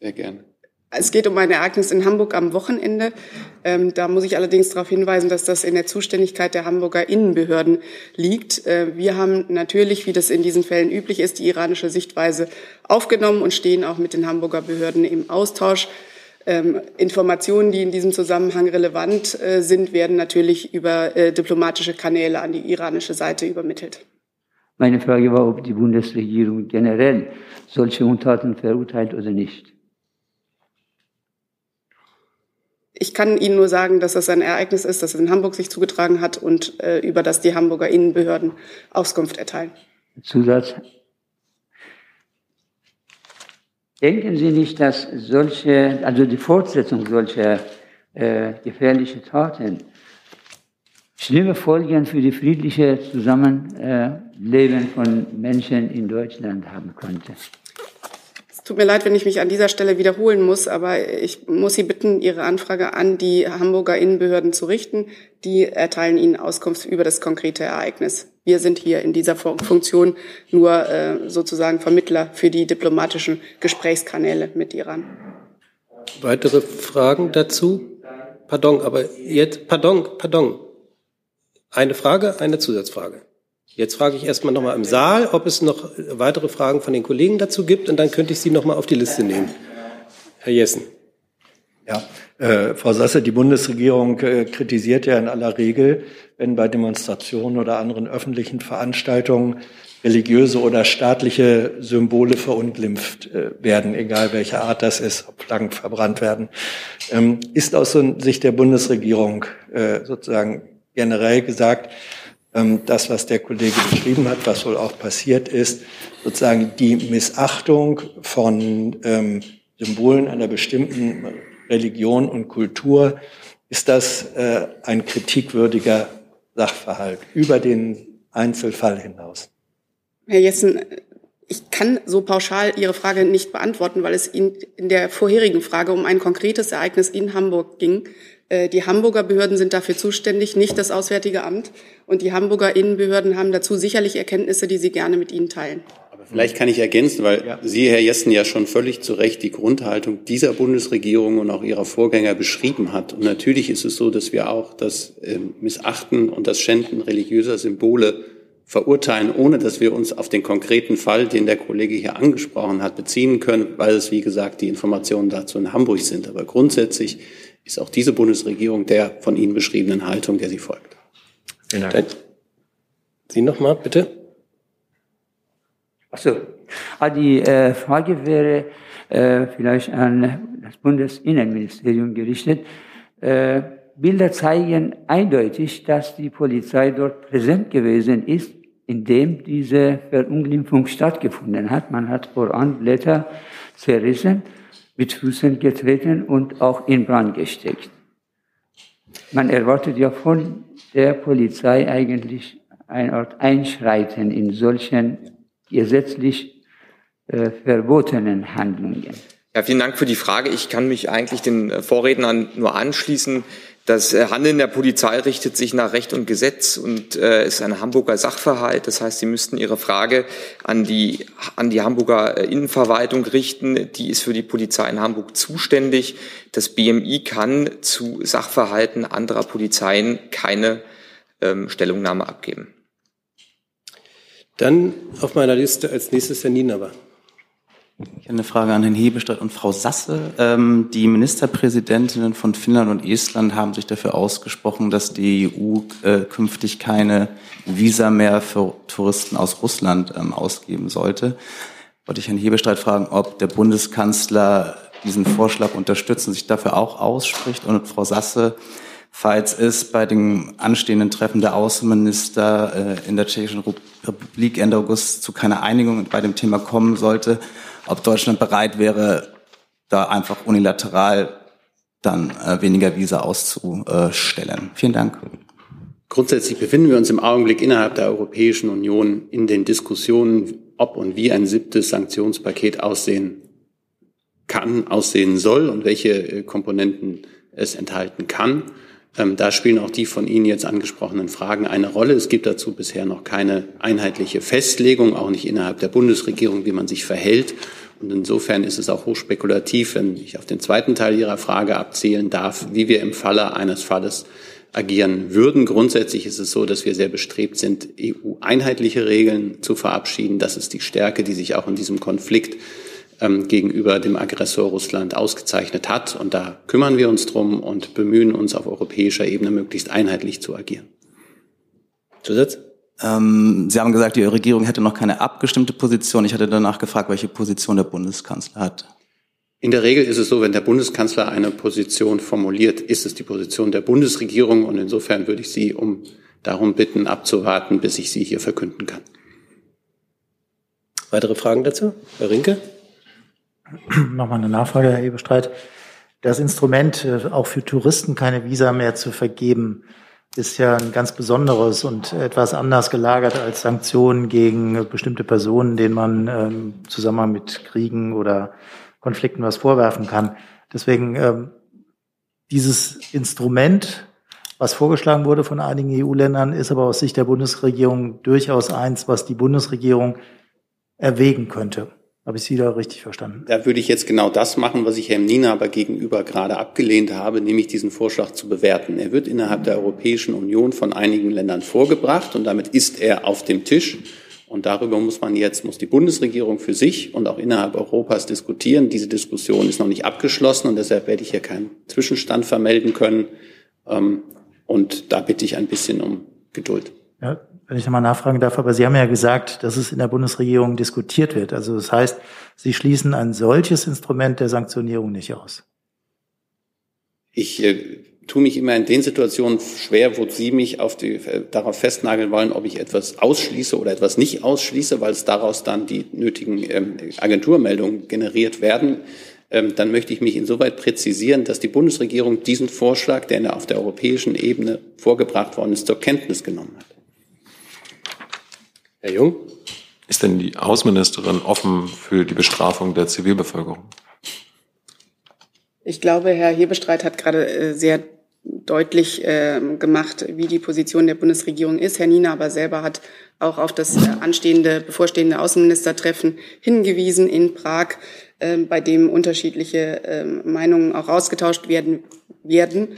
Speaker 2: Sehr gerne.
Speaker 15: Es geht um ein Ereignis in Hamburg am Wochenende. Ähm, da muss ich allerdings darauf hinweisen, dass das in der Zuständigkeit der Hamburger Innenbehörden liegt. Äh, wir haben natürlich, wie das in diesen Fällen üblich ist, die iranische Sichtweise aufgenommen und stehen auch mit den Hamburger Behörden im Austausch. Ähm, Informationen, die in diesem Zusammenhang relevant äh, sind, werden natürlich über äh, diplomatische Kanäle an die iranische Seite übermittelt.
Speaker 14: Meine Frage war, ob die Bundesregierung generell solche Untaten verurteilt oder nicht.
Speaker 15: Ich kann Ihnen nur sagen, dass das ein Ereignis ist, das in Hamburg sich zugetragen hat und äh, über das die Hamburger Innenbehörden Auskunft erteilen.
Speaker 14: Zusatz. Denken Sie nicht, dass solche, also die Fortsetzung solcher äh, gefährlichen Taten schlimme Folgen für die friedliche Zusammenleben von Menschen in Deutschland haben könnte?
Speaker 15: Es tut mir leid, wenn ich mich an dieser Stelle wiederholen muss, aber ich muss Sie bitten, Ihre Anfrage an die Hamburger Innenbehörden zu richten. Die erteilen Ihnen Auskunft über das konkrete Ereignis. Wir sind hier in dieser Funktion nur äh, sozusagen Vermittler für die diplomatischen Gesprächskanäle mit Iran.
Speaker 1: Weitere Fragen dazu? Pardon, aber jetzt, pardon, pardon. Eine Frage, eine Zusatzfrage. Jetzt frage ich erstmal nochmal im Saal, ob es noch weitere Fragen von den Kollegen dazu gibt und dann könnte ich Sie nochmal auf die Liste nehmen. Herr Jessen.
Speaker 3: Ja, äh, Frau Sasse, die Bundesregierung äh, kritisiert ja in aller Regel, wenn bei Demonstrationen oder anderen öffentlichen Veranstaltungen religiöse oder staatliche Symbole verunglimpft äh, werden, egal welche Art das ist, ob Flaggen verbrannt werden. Ähm, ist aus Sicht der Bundesregierung äh, sozusagen generell gesagt, ähm, das, was der Kollege beschrieben hat, was wohl auch passiert ist, sozusagen die Missachtung von ähm, Symbolen einer bestimmten Religion und Kultur, ist das äh, ein kritikwürdiger Sachverhalt über den Einzelfall hinaus?
Speaker 15: Herr Jessen, ich kann so pauschal Ihre Frage nicht beantworten, weil es Ihnen in der vorherigen Frage um ein konkretes Ereignis in Hamburg ging. Äh, Die Hamburger Behörden sind dafür zuständig, nicht das Auswärtige Amt. Und die Hamburger Innenbehörden haben dazu sicherlich Erkenntnisse, die sie gerne mit Ihnen teilen.
Speaker 2: Vielleicht kann ich ergänzen, weil Sie, Herr Jessen, ja schon völlig zu Recht die Grundhaltung dieser Bundesregierung und auch ihrer Vorgänger beschrieben hat. Und natürlich ist es so, dass wir auch das äh, Missachten und das Schänden religiöser Symbole verurteilen, ohne dass wir uns auf den konkreten Fall, den der Kollege hier angesprochen hat, beziehen können, weil es, wie gesagt, die Informationen dazu in Hamburg sind. Aber grundsätzlich ist auch diese Bundesregierung der von Ihnen beschriebenen Haltung, der sie folgt.
Speaker 1: Vielen Dank. Sie nochmal, bitte.
Speaker 14: Achso, ah, die äh, Frage wäre äh, vielleicht an das Bundesinnenministerium gerichtet. Äh, Bilder zeigen eindeutig, dass die Polizei dort präsent gewesen ist, indem diese Verunglimpfung stattgefunden hat. Man hat Koranblätter zerrissen, mit Füßen getreten und auch in Brand gesteckt. Man erwartet ja von der Polizei eigentlich eine Art Einschreiten in solchen gesetzlich äh, verbotenen Handlungen?
Speaker 16: Ja, vielen Dank für die Frage. Ich kann mich eigentlich den äh, Vorrednern nur anschließen. Das äh, Handeln der Polizei richtet sich nach Recht und Gesetz und äh, ist ein Hamburger Sachverhalt. Das heißt, Sie müssten Ihre Frage an die, an die Hamburger äh, Innenverwaltung richten. Die ist für die Polizei in Hamburg zuständig. Das BMI kann zu Sachverhalten anderer Polizeien keine ähm, Stellungnahme abgeben.
Speaker 1: Dann auf meiner Liste als nächstes Herr Nienaber.
Speaker 17: Ich habe eine Frage an Herrn Hebestreit und Frau Sasse. Ähm, die Ministerpräsidentinnen von Finnland und Estland haben sich dafür ausgesprochen, dass die EU äh, künftig keine Visa mehr für Touristen aus Russland ähm, ausgeben sollte. Wollte ich Herrn Hebestreit fragen, ob der Bundeskanzler diesen Vorschlag unterstützt und sich dafür auch ausspricht. Und Frau Sasse, falls es bei dem anstehenden Treffen der Außenminister äh, in der Tschechischen Republik Ende August zu keiner Einigung bei dem Thema kommen sollte, ob Deutschland bereit wäre, da einfach unilateral dann äh, weniger Visa auszustellen. Vielen Dank.
Speaker 2: Grundsätzlich befinden wir uns im Augenblick innerhalb der Europäischen Union in den Diskussionen, ob und wie ein siebtes Sanktionspaket aussehen kann, aussehen soll und welche äh, Komponenten es enthalten kann. Ähm, da spielen auch die von Ihnen jetzt angesprochenen Fragen eine Rolle. Es gibt dazu bisher noch keine einheitliche Festlegung, auch nicht innerhalb der Bundesregierung, wie man sich verhält. Und insofern ist es auch hochspekulativ, wenn ich auf den zweiten Teil Ihrer Frage abzielen darf, wie wir im Falle eines Falles agieren würden. Grundsätzlich ist es so, dass wir sehr bestrebt sind, EU-einheitliche Regeln zu verabschieden. Das ist die Stärke, die sich auch in diesem Konflikt ähm, gegenüber dem Aggressor Russland ausgezeichnet hat. Und da kümmern wir uns drum und bemühen uns auf europäischer Ebene möglichst einheitlich zu agieren.
Speaker 17: Zusatz? Ähm, Sie haben gesagt, die Regierung hätte noch keine abgestimmte Position. Ich hatte danach gefragt, welche Position der Bundeskanzler hat.
Speaker 2: In der Regel ist es so, wenn der Bundeskanzler eine Position formuliert, ist es die Position der Bundesregierung. Und insofern würde ich Sie um darum bitten, abzuwarten, bis ich sie hier verkünden kann.
Speaker 1: Weitere Fragen dazu? Herr Rinke? [clears throat]
Speaker 10: Nochmal eine Nachfrage, Herr Ebestreit. Das Instrument, äh, auch für Touristen keine Visa mehr zu vergeben, ist ja ein ganz besonderes und etwas anders gelagert als Sanktionen gegen bestimmte Personen, denen man ähm, zusammen mit Kriegen oder Konflikten was vorwerfen kann. Deswegen ähm, dieses Instrument, was vorgeschlagen wurde von einigen EU-Ländern, ist aber aus Sicht der Bundesregierung durchaus eins, was die Bundesregierung erwägen könnte. Habe ich Sie da richtig verstanden?
Speaker 2: Da würde ich jetzt genau das machen, was ich Herrn Nienaber gegenüber gerade abgelehnt habe, nämlich diesen Vorschlag zu bewerten. Er wird innerhalb der Europäischen Union von einigen Ländern vorgebracht und damit ist er auf dem Tisch. Und darüber muss man jetzt, muss die Bundesregierung für sich und auch innerhalb Europas diskutieren. Diese Diskussion ist noch nicht abgeschlossen und deshalb werde ich hier keinen Zwischenstand vermelden können. Ähm, und da bitte ich ein bisschen um Geduld.
Speaker 10: Ja, wenn ich nochmal nachfragen darf, aber Sie haben ja gesagt, dass es in der Bundesregierung diskutiert wird. Also das heißt, Sie schließen ein solches Instrument der Sanktionierung nicht aus.
Speaker 2: Ich äh, tue mich immer in den Situationen schwer, wo Sie mich auf die, äh, darauf festnageln wollen, ob ich etwas ausschließe oder etwas nicht ausschließe, weil es daraus dann die nötigen ähm, Agenturmeldungen generiert werden. Ähm, dann möchte ich mich insoweit präzisieren, dass die Bundesregierung diesen Vorschlag, der auf der europäischen Ebene vorgebracht worden ist, zur Kenntnis genommen hat.
Speaker 7: Herr Jung? Ist denn die Außenministerin offen für die Bestrafung der Zivilbevölkerung?
Speaker 15: Ich glaube, Herr Hebestreit hat gerade äh, sehr deutlich äh, gemacht, wie die Position der Bundesregierung ist. Herr Nina aber selber hat auch auf das äh, anstehende, bevorstehende Außenministertreffen hingewiesen in Prag, bei dem unterschiedliche Meinungen auch ausgetauscht werden werden.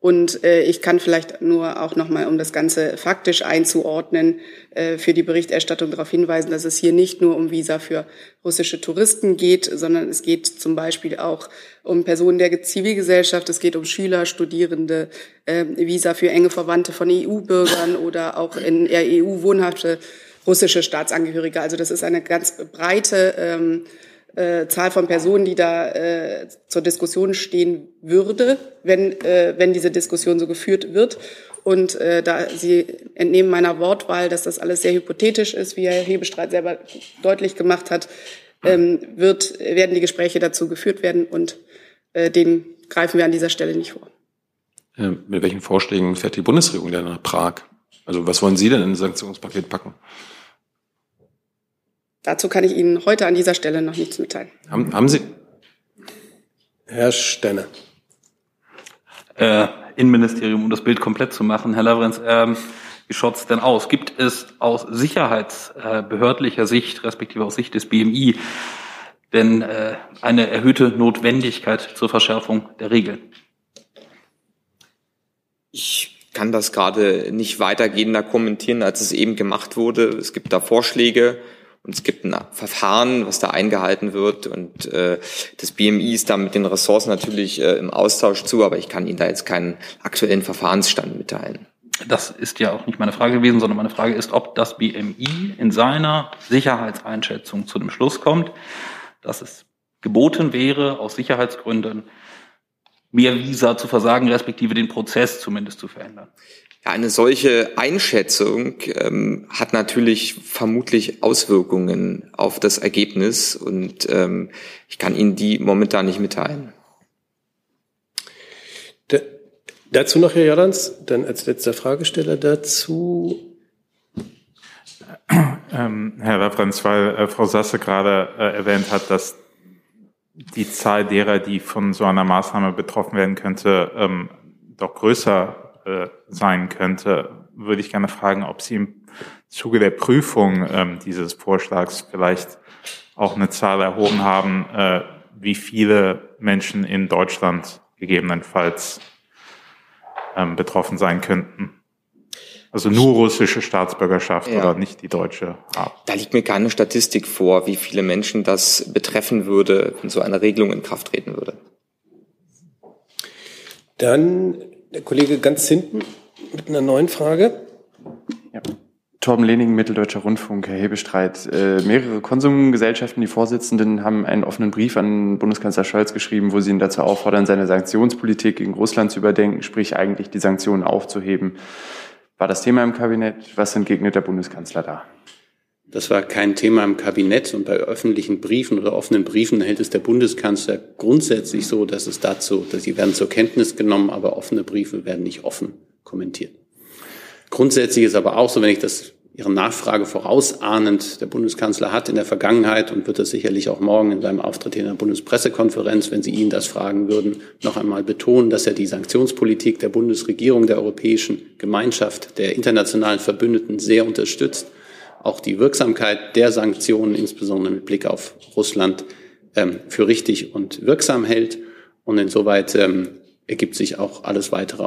Speaker 15: Und äh, ich kann vielleicht nur auch nochmal, um das Ganze faktisch einzuordnen, äh, für die Berichterstattung darauf hinweisen, dass es hier nicht nur um Visa für russische Touristen geht, sondern es geht zum Beispiel auch um Personen der Zivilgesellschaft, es geht um Schüler, Studierende, äh, Visa für enge Verwandte von EU-Bürgern oder auch in EU wohnhafte russische Staatsangehörige. Also das ist eine ganz breite ähm, äh, Zahl von Personen, die da äh, zur Diskussion stehen würde, wenn, äh, wenn diese Diskussion so geführt wird. Und äh, da Sie entnehmen meiner Wortwahl, dass das alles sehr hypothetisch ist, wie Herr Hebestreit selber deutlich gemacht hat, ähm, wird, werden die Gespräche dazu geführt werden und äh, den greifen wir an dieser Stelle nicht vor.
Speaker 7: Äh, mit welchen Vorschlägen fährt die Bundesregierung denn nach Prag? Also was wollen Sie denn in ein Sanktionspaket packen?
Speaker 15: Dazu kann ich Ihnen heute an dieser Stelle noch nichts mitteilen.
Speaker 7: Haben, haben Sie?
Speaker 1: Herr Stenner.
Speaker 11: Äh, Innenministerium, um das Bild komplett zu machen. Herr Lavrenz, ähm, wie schaut's denn aus? Gibt es aus sicherheitsbehördlicher Sicht, respektive aus Sicht des BMI, denn äh, eine erhöhte Notwendigkeit zur Verschärfung der Regeln?
Speaker 16: Ich kann das gerade nicht weitergehender kommentieren, als es eben gemacht wurde. Es gibt da Vorschläge und es gibt ein Verfahren, was da eingehalten wird. Und äh, das BMI ist da mit den Ressourcen natürlich äh, im Austausch zu, aber ich kann Ihnen da jetzt keinen aktuellen Verfahrensstand mitteilen.
Speaker 11: Das ist ja auch nicht meine Frage gewesen, sondern meine Frage ist, ob das BMI in seiner Sicherheitseinschätzung zu dem Schluss kommt, dass es geboten wäre, aus Sicherheitsgründen mehr Visa zu versagen, respektive den Prozess zumindest zu verändern.
Speaker 16: Ja, eine solche Einschätzung ähm, hat natürlich vermutlich Auswirkungen auf das Ergebnis und ähm, ich kann Ihnen die momentan nicht mitteilen.
Speaker 1: Da, dazu noch Herr Jordans, dann als letzter Fragesteller dazu.
Speaker 8: Ähm, Herr Referenz, weil äh, Frau Sasse gerade äh, erwähnt hat, dass die Zahl derer, die von so einer Maßnahme betroffen werden könnte, ähm, doch größer äh, sein könnte, würde ich gerne fragen, ob Sie im Zuge der Prüfung ähm, dieses Vorschlags vielleicht auch eine Zahl erhoben haben, äh, wie viele Menschen in Deutschland gegebenenfalls ähm, betroffen sein könnten. Also nur russische Staatsbürgerschaft ja. oder nicht die deutsche
Speaker 16: haben. Da liegt mir keine Statistik vor, wie viele Menschen das betreffen würde, wenn so eine Regelung in Kraft treten würde.
Speaker 1: Dann der Kollege ganz hinten mit einer neuen Frage.
Speaker 18: Ja. Torben Lening, Mitteldeutscher Rundfunk, Herr Hebestreit. Äh, mehrere Konsumgesellschaften, die Vorsitzenden, haben einen offenen Brief an Bundeskanzler Scholz geschrieben, wo sie ihn dazu auffordern, seine Sanktionspolitik gegen Russland zu überdenken, sprich eigentlich die Sanktionen aufzuheben war das Thema im Kabinett. Was entgegnet der Bundeskanzler da?
Speaker 2: Das war kein Thema im Kabinett und bei öffentlichen Briefen oder offenen Briefen hält es der Bundeskanzler grundsätzlich so, dass es dazu, dass sie werden zur Kenntnis genommen, aber offene Briefe werden nicht offen kommentiert. Grundsätzlich ist aber auch so, wenn ich das Ihre Nachfrage vorausahnend der Bundeskanzler hat in der Vergangenheit und wird das sicherlich auch morgen in seinem Auftritt in der Bundespressekonferenz, wenn Sie ihn das fragen würden, noch einmal betonen, dass er die Sanktionspolitik der Bundesregierung, der Europäischen Gemeinschaft, der internationalen Verbündeten sehr unterstützt, auch die Wirksamkeit der Sanktionen, insbesondere mit Blick auf Russland, ähm, für richtig und wirksam hält. Und insoweit ähm, ergibt sich auch alles weitere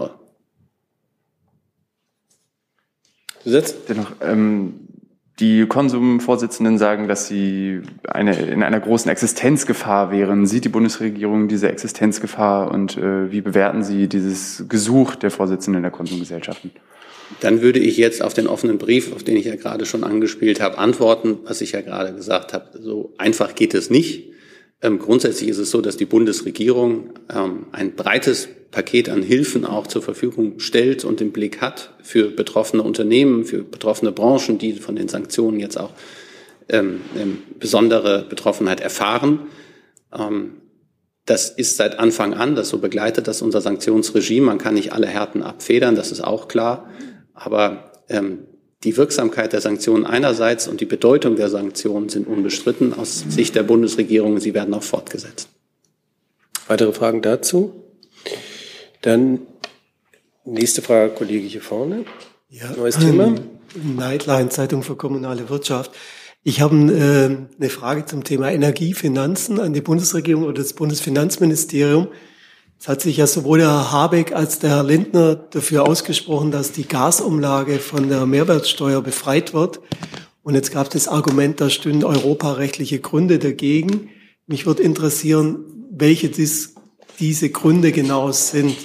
Speaker 18: Dennoch, ähm, die Konsumvorsitzenden sagen, dass sie eine, in einer großen Existenzgefahr wären. Sieht die Bundesregierung diese Existenzgefahr und äh, wie bewerten Sie dieses Gesuch der Vorsitzenden der Konsumgesellschaften?
Speaker 2: Dann würde ich jetzt auf den offenen Brief, auf den ich ja gerade schon angespielt habe, antworten, was ich ja gerade gesagt habe. So einfach geht es nicht. Ähm, grundsätzlich ist es so, dass die Bundesregierung ähm, ein breites Paket an Hilfen auch zur Verfügung stellt und im Blick hat für betroffene Unternehmen, für betroffene Branchen, die von den Sanktionen jetzt auch ähm, ähm besondere Betroffenheit erfahren. Ähm, das ist seit Anfang an, das so begleitet das unser Sanktionsregime. Man kann nicht alle Härten abfedern, das ist auch klar. Aber ähm, die Wirksamkeit der Sanktionen einerseits und die Bedeutung der Sanktionen sind unbestritten aus Sicht der Bundesregierung. Sie werden auch fortgesetzt.
Speaker 1: Weitere Fragen dazu? Dann nächste Frage, Kollege hier vorne.
Speaker 19: Ja, Neues Thema. Nightline, Zeitung für kommunale Wirtschaft. Ich habe äh, eine Frage zum Thema Energiefinanzen an die Bundesregierung oder das Bundesfinanzministerium. Es hat sich ja sowohl der Herr Habeck als der Herr Lindner dafür ausgesprochen, dass die Gasumlage von der Mehrwertsteuer befreit wird. Und jetzt gab es das Argument, da stünden europarechtliche Gründe dagegen. Mich würde interessieren, welche dies, diese Gründe genau sind.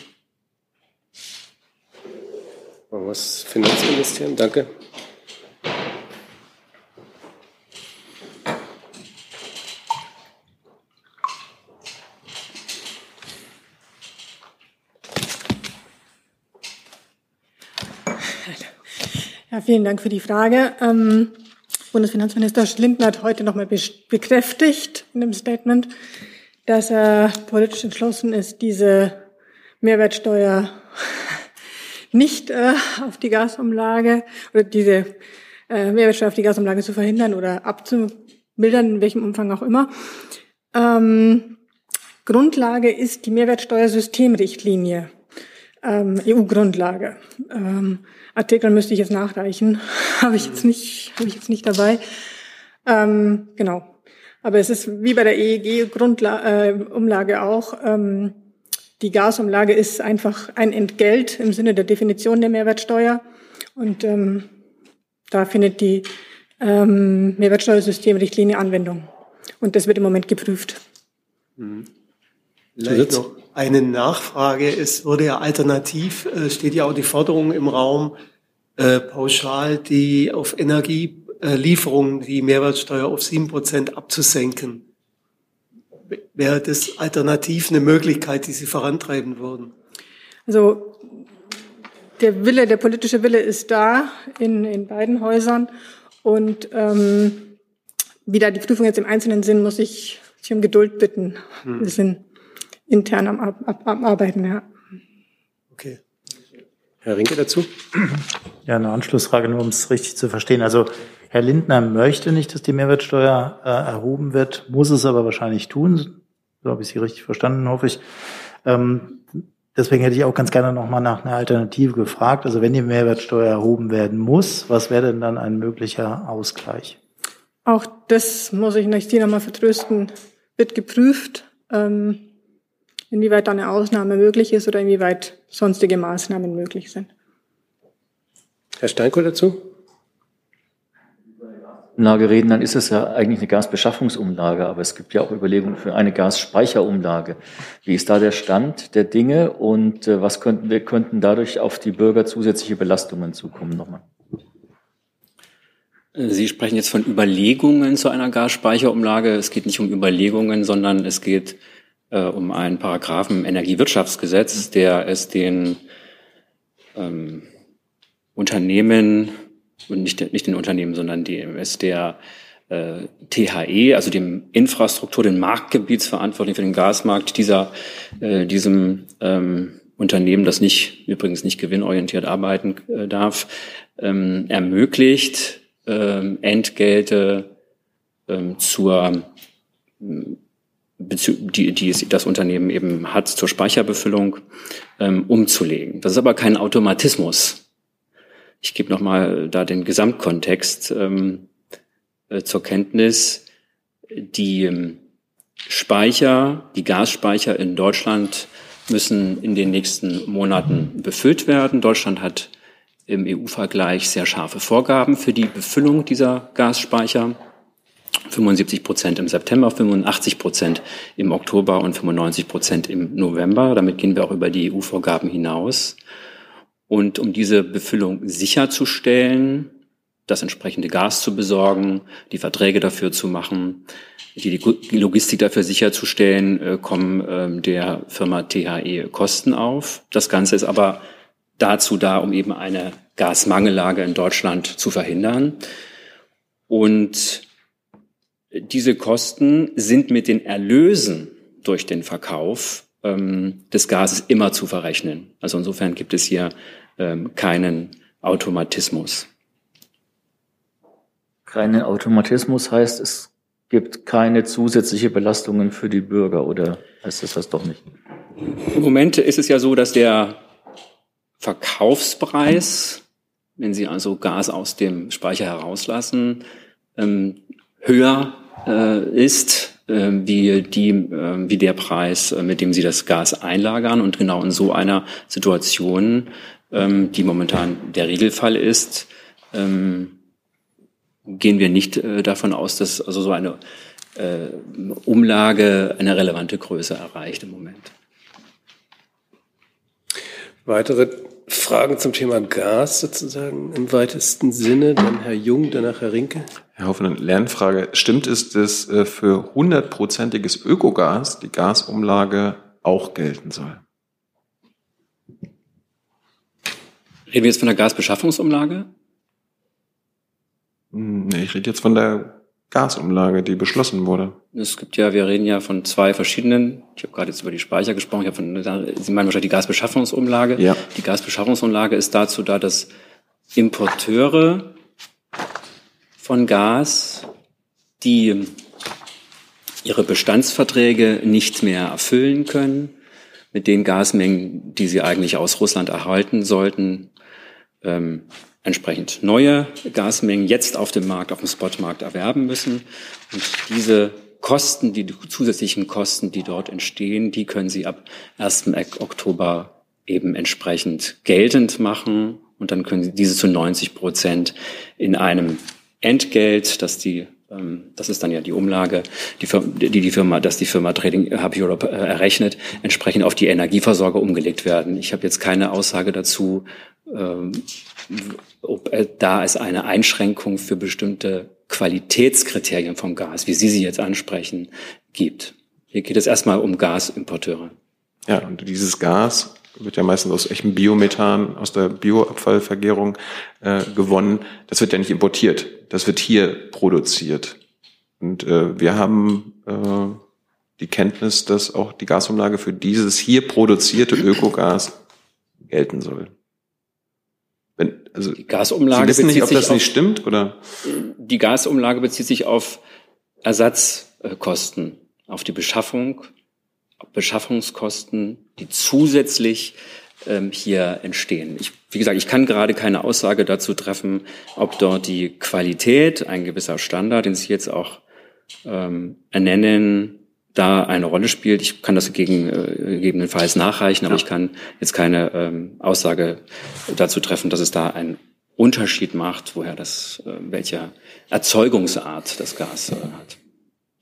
Speaker 1: Was Finanzministerium, danke.
Speaker 20: Ja, vielen Dank für die Frage. Ähm, Bundesfinanzminister Lindner hat heute nochmal bekräftigt in dem Statement, dass er politisch entschlossen ist, diese Mehrwertsteuer [laughs] nicht äh, auf die Gasumlage oder diese äh, Mehrwertsteuer auf die Gasumlage zu verhindern oder abzumildern, in welchem Umfang auch immer. Ähm, Grundlage ist die Mehrwertsteuersystemrichtlinie, ähm, EU-Grundlage. Ähm, Artikel müsste ich jetzt nachreichen, [laughs] habe ich jetzt nicht, habe ich jetzt nicht dabei. Ähm, genau. Aber es ist wie bei der EEG-Umlage äh, auch. Ähm, die Gasumlage ist einfach ein Entgelt im Sinne der Definition der Mehrwertsteuer. Und ähm, da findet die ähm, Mehrwertsteuersystemrichtlinie Anwendung. Und das wird im Moment geprüft.
Speaker 19: Mhm. Vielleicht noch eine Nachfrage. Es wurde ja alternativ, äh, steht ja auch die Forderung im Raum, äh, pauschal die auf Energielieferungen die Mehrwertsteuer auf sieben Prozent abzusenken. Wäre das alternativ eine Möglichkeit, die Sie vorantreiben würden?
Speaker 20: Also der Wille, der politische Wille ist da in, in beiden Häusern. Und ähm, wie da die Prüfung jetzt im Einzelnen sind, muss ich Sie um Geduld bitten. Hm. Intern am, am, am Arbeiten, ja.
Speaker 1: Okay. Herr Rinke dazu?
Speaker 10: Ja, eine Anschlussfrage, nur um es richtig zu verstehen. Also Herr Lindner möchte nicht, dass die Mehrwertsteuer äh, erhoben wird, muss es aber wahrscheinlich tun. So habe ich Sie richtig verstanden, hoffe ich. Ähm, deswegen hätte ich auch ganz gerne nochmal nach einer Alternative gefragt. Also wenn die Mehrwertsteuer erhoben werden muss, was wäre denn dann ein möglicher Ausgleich?
Speaker 20: Auch das muss ich Sie nochmal vertrösten, wird geprüft, ähm, inwieweit da eine Ausnahme möglich ist oder inwieweit sonstige Maßnahmen möglich sind.
Speaker 1: Herr Steinkohl dazu?
Speaker 4: Umlage reden, dann ist es ja eigentlich eine Gasbeschaffungsumlage, aber es gibt ja auch Überlegungen für eine Gasspeicherumlage. Wie ist da der Stand der Dinge und äh, was könnten wir könnten dadurch auf die Bürger zusätzliche Belastungen zukommen nochmal?
Speaker 13: Sie sprechen jetzt von Überlegungen zu einer Gasspeicherumlage. Es geht nicht um Überlegungen, sondern es geht äh, um einen Paragraphen im Energiewirtschaftsgesetz, der es den ähm, Unternehmen und nicht, nicht den Unternehmen, sondern dem ist der äh, THE, also dem Infrastruktur, den Marktgebietsverantwortlichen für den Gasmarkt dieser, äh, diesem ähm, Unternehmen, das nicht übrigens nicht gewinnorientiert arbeiten äh, darf, ähm, ermöglicht, ähm, Entgelte ähm, zur die, die das Unternehmen eben hat zur Speicherbefüllung ähm, umzulegen. Das ist aber kein Automatismus. Ich gebe nochmal da den Gesamtkontext ähm, äh, zur Kenntnis. Die ähm, Speicher, die Gasspeicher in Deutschland müssen in den nächsten Monaten befüllt werden. Deutschland hat im EU-Vergleich sehr scharfe Vorgaben für die Befüllung dieser Gasspeicher. 75 Prozent im September, 85 Prozent im Oktober und 95 Prozent im November. Damit gehen wir auch über die EU-Vorgaben hinaus. Und um diese Befüllung sicherzustellen, das entsprechende Gas zu besorgen, die Verträge dafür zu machen, die, Logistik dafür sicherzustellen, äh, kommen äh, der Firma THE Kosten auf. Das Ganze ist aber dazu da, um eben eine Gasmangellage in Deutschland zu verhindern. Und diese Kosten sind mit den Erlösen durch den Verkauf ähm, des Gases immer zu verrechnen. Also insofern gibt es hier ähm, keinen Automatismus.
Speaker 4: Keinen Automatismus heißt, es gibt keine zusätzliche Belastungen für die Bürger oder heißt das das doch nicht?
Speaker 13: Im Moment ist es ja so, dass der Verkaufspreis, wenn Sie also Gas aus dem Speicher herauslassen, ähm, höher ist äh, wie, die, äh, wie der Preis, äh, mit dem Sie das Gas einlagern. Und genau in so einer Situation, ähm, die momentan der Regelfall ist, ähm, gehen wir nicht äh, davon aus, dass also so eine äh, Umlage eine relevante Größe erreicht im Moment.
Speaker 1: Weitere Fragen zum Thema Gas sozusagen im weitesten Sinne, dann Herr Jung, danach Herr Rinke.
Speaker 7: Herr Hoffmann, Lernfrage. Stimmt es, dass äh, für hundertprozentiges Ökogas die Gasumlage auch gelten soll?
Speaker 13: Reden wir jetzt von der Gasbeschaffungsumlage?
Speaker 7: Hm, nee, ich rede jetzt von der Gasumlage, die beschlossen wurde.
Speaker 13: Es gibt ja, wir reden ja von zwei verschiedenen, ich habe gerade jetzt über die Speicher gesprochen, ich habe von, Sie meinen wahrscheinlich die Gasbeschaffungsumlage.
Speaker 7: Ja.
Speaker 13: Die Gasbeschaffungsumlage ist dazu da, dass Importeure von Gas, die ihre Bestandsverträge nicht mehr erfüllen können, mit den Gasmengen, die sie eigentlich aus Russland erhalten sollten, ähm, entsprechend neue Gasmengen jetzt auf dem Markt, auf dem Spotmarkt erwerben müssen. Und diese Kosten, die zusätzlichen Kosten, die dort entstehen, die können Sie ab 1. Oktober eben entsprechend geltend machen. Und dann können Sie diese zu 90 Prozent in einem Entgelt, das die das ist dann ja die Umlage, die, die die Firma, dass die Firma Trading Hub Europe äh, errechnet, entsprechend auf die Energieversorger umgelegt werden. Ich habe jetzt keine Aussage dazu, ähm, ob äh, da es eine Einschränkung für bestimmte Qualitätskriterien vom Gas, wie Sie sie jetzt ansprechen, gibt. Hier geht es erstmal um Gasimporteure.
Speaker 7: Ja, und dieses Gas wird ja meistens aus echtem Biomethan, aus der Bioabfallvergärung äh, gewonnen. Das wird ja nicht importiert, das wird hier produziert. Und äh, wir haben äh, die Kenntnis, dass auch die Gasumlage für dieses hier produzierte Ökogas gelten soll. Wenn, also
Speaker 13: die Gasumlage
Speaker 7: Sie wissen nicht, ob das nicht stimmt, oder?
Speaker 13: Die Gasumlage bezieht sich auf Ersatzkosten, auf die Beschaffung, Beschaffungskosten, die zusätzlich ähm, hier entstehen. Ich, wie gesagt, ich kann gerade keine Aussage dazu treffen, ob dort die Qualität, ein gewisser Standard, den Sie jetzt auch ähm, ernennen, da eine Rolle spielt. Ich kann das gegen, äh, gegebenenfalls nachreichen, aber ja. ich kann jetzt keine ähm, Aussage dazu treffen, dass es da einen Unterschied macht, woher das, äh, welche Erzeugungsart das Gas äh, hat.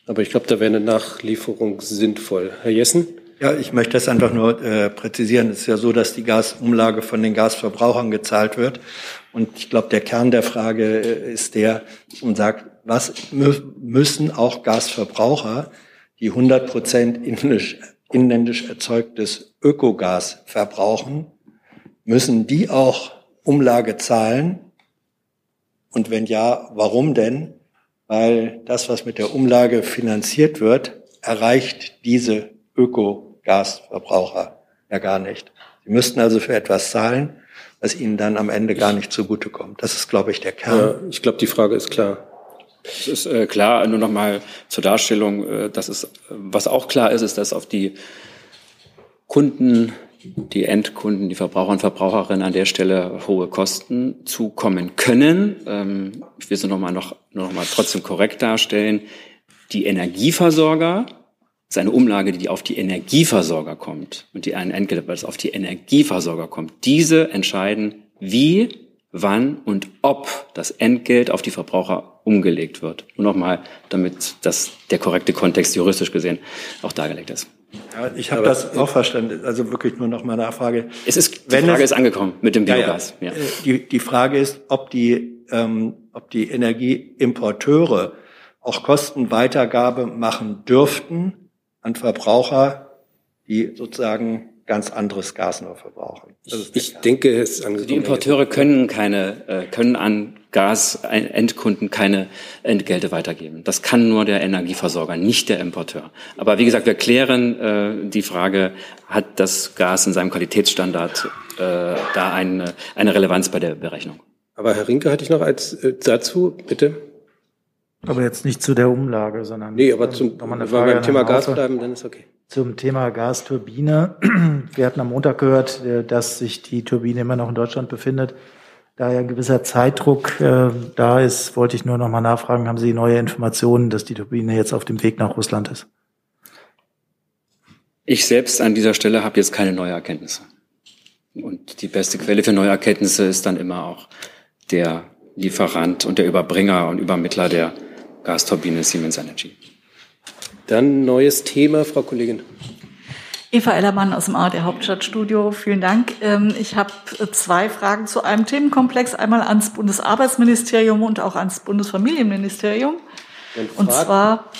Speaker 1: Aber ich glaube, da wäre eine Nachlieferung sinnvoll. Herr Jessen?
Speaker 3: Ja, ich möchte das einfach nur äh, präzisieren. Es ist ja so, dass die Gasumlage von den Gasverbrauchern gezahlt wird. Und ich glaube, der Kern der Frage äh, ist der, und sagt, was mü müssen auch Gasverbraucher die 100 Prozent inländisch, inländisch erzeugtes Ökogas verbrauchen, müssen die auch Umlage zahlen? Und wenn ja, warum denn? Weil das, was mit der Umlage finanziert wird, erreicht diese Ökogasverbraucher ja gar nicht. Sie müssten also für etwas zahlen, was ihnen dann am Ende gar nicht zugutekommt. Das ist, glaube ich, der Kern. Ja,
Speaker 1: ich glaube, die Frage ist klar.
Speaker 13: Es ist äh, klar, nur noch mal zur Darstellung, äh, dass es, was auch klar ist, ist, dass auf die Kunden, die Endkunden, die Verbraucher und Verbraucherinnen an der Stelle hohe Kosten zukommen können. Ähm, ich will es noch mal, noch, noch mal trotzdem korrekt darstellen. Die Energieversorger, ist eine Umlage, die auf die Energieversorger kommt und die einen Entgelt, weil es auf die Energieversorger kommt. Diese entscheiden, wie wann und ob das Entgelt auf die Verbraucher umgelegt wird. Nur nochmal, damit das, der korrekte Kontext juristisch gesehen auch dargelegt ist.
Speaker 3: Ja, ich habe das auch verstanden. Also wirklich nur noch mal Nachfrage.
Speaker 13: Es ist, die Frage es, ist angekommen mit dem Biogas.
Speaker 3: Ja, ja. ja. Die, die Frage ist, ob die, ähm, ob die Energieimporteure auch Kostenweitergabe machen dürften an Verbraucher, die sozusagen ganz anderes Gas nur verbrauchen.
Speaker 13: Ich, denke, es ist also Die Importeure können keine, äh, können an Gas-Endkunden keine Entgelte weitergeben. Das kann nur der Energieversorger, nicht der Importeur. Aber wie gesagt, wir klären äh, die Frage, hat das Gas in seinem Qualitätsstandard äh, da eine, eine Relevanz bei der Berechnung?
Speaker 1: Aber Herr Rinke hatte ich noch als äh, dazu, bitte.
Speaker 10: Aber jetzt nicht zu der Umlage, sondern.
Speaker 1: Nee, aber zum, wenn wir beim Thema Gas bleiben, dann ist okay.
Speaker 10: Zum Thema Gasturbine. [clears throat] Wir hatten am Montag gehört, äh, dass sich die Turbine immer noch in Deutschland befindet. Da ja ein gewisser Zeitdruck äh, da ist, wollte ich nur noch mal nachfragen, haben Sie neue Informationen, dass die Turbine jetzt auf dem Weg nach Russland ist?
Speaker 13: Ich selbst an dieser Stelle habe jetzt keine neue Erkenntnisse. Und die beste Quelle für neue Erkenntnisse ist dann immer auch der Lieferant und der Überbringer und Übermittler der Gasturbine Siemens Energy.
Speaker 1: Dann neues Thema, Frau Kollegin.
Speaker 21: Eva Ellermann aus dem ARD Hauptstadtstudio. Vielen Dank. Ähm, ich habe zwei Fragen zu einem Themenkomplex. Einmal ans Bundesarbeitsministerium und auch ans Bundesfamilienministerium. Und zwar,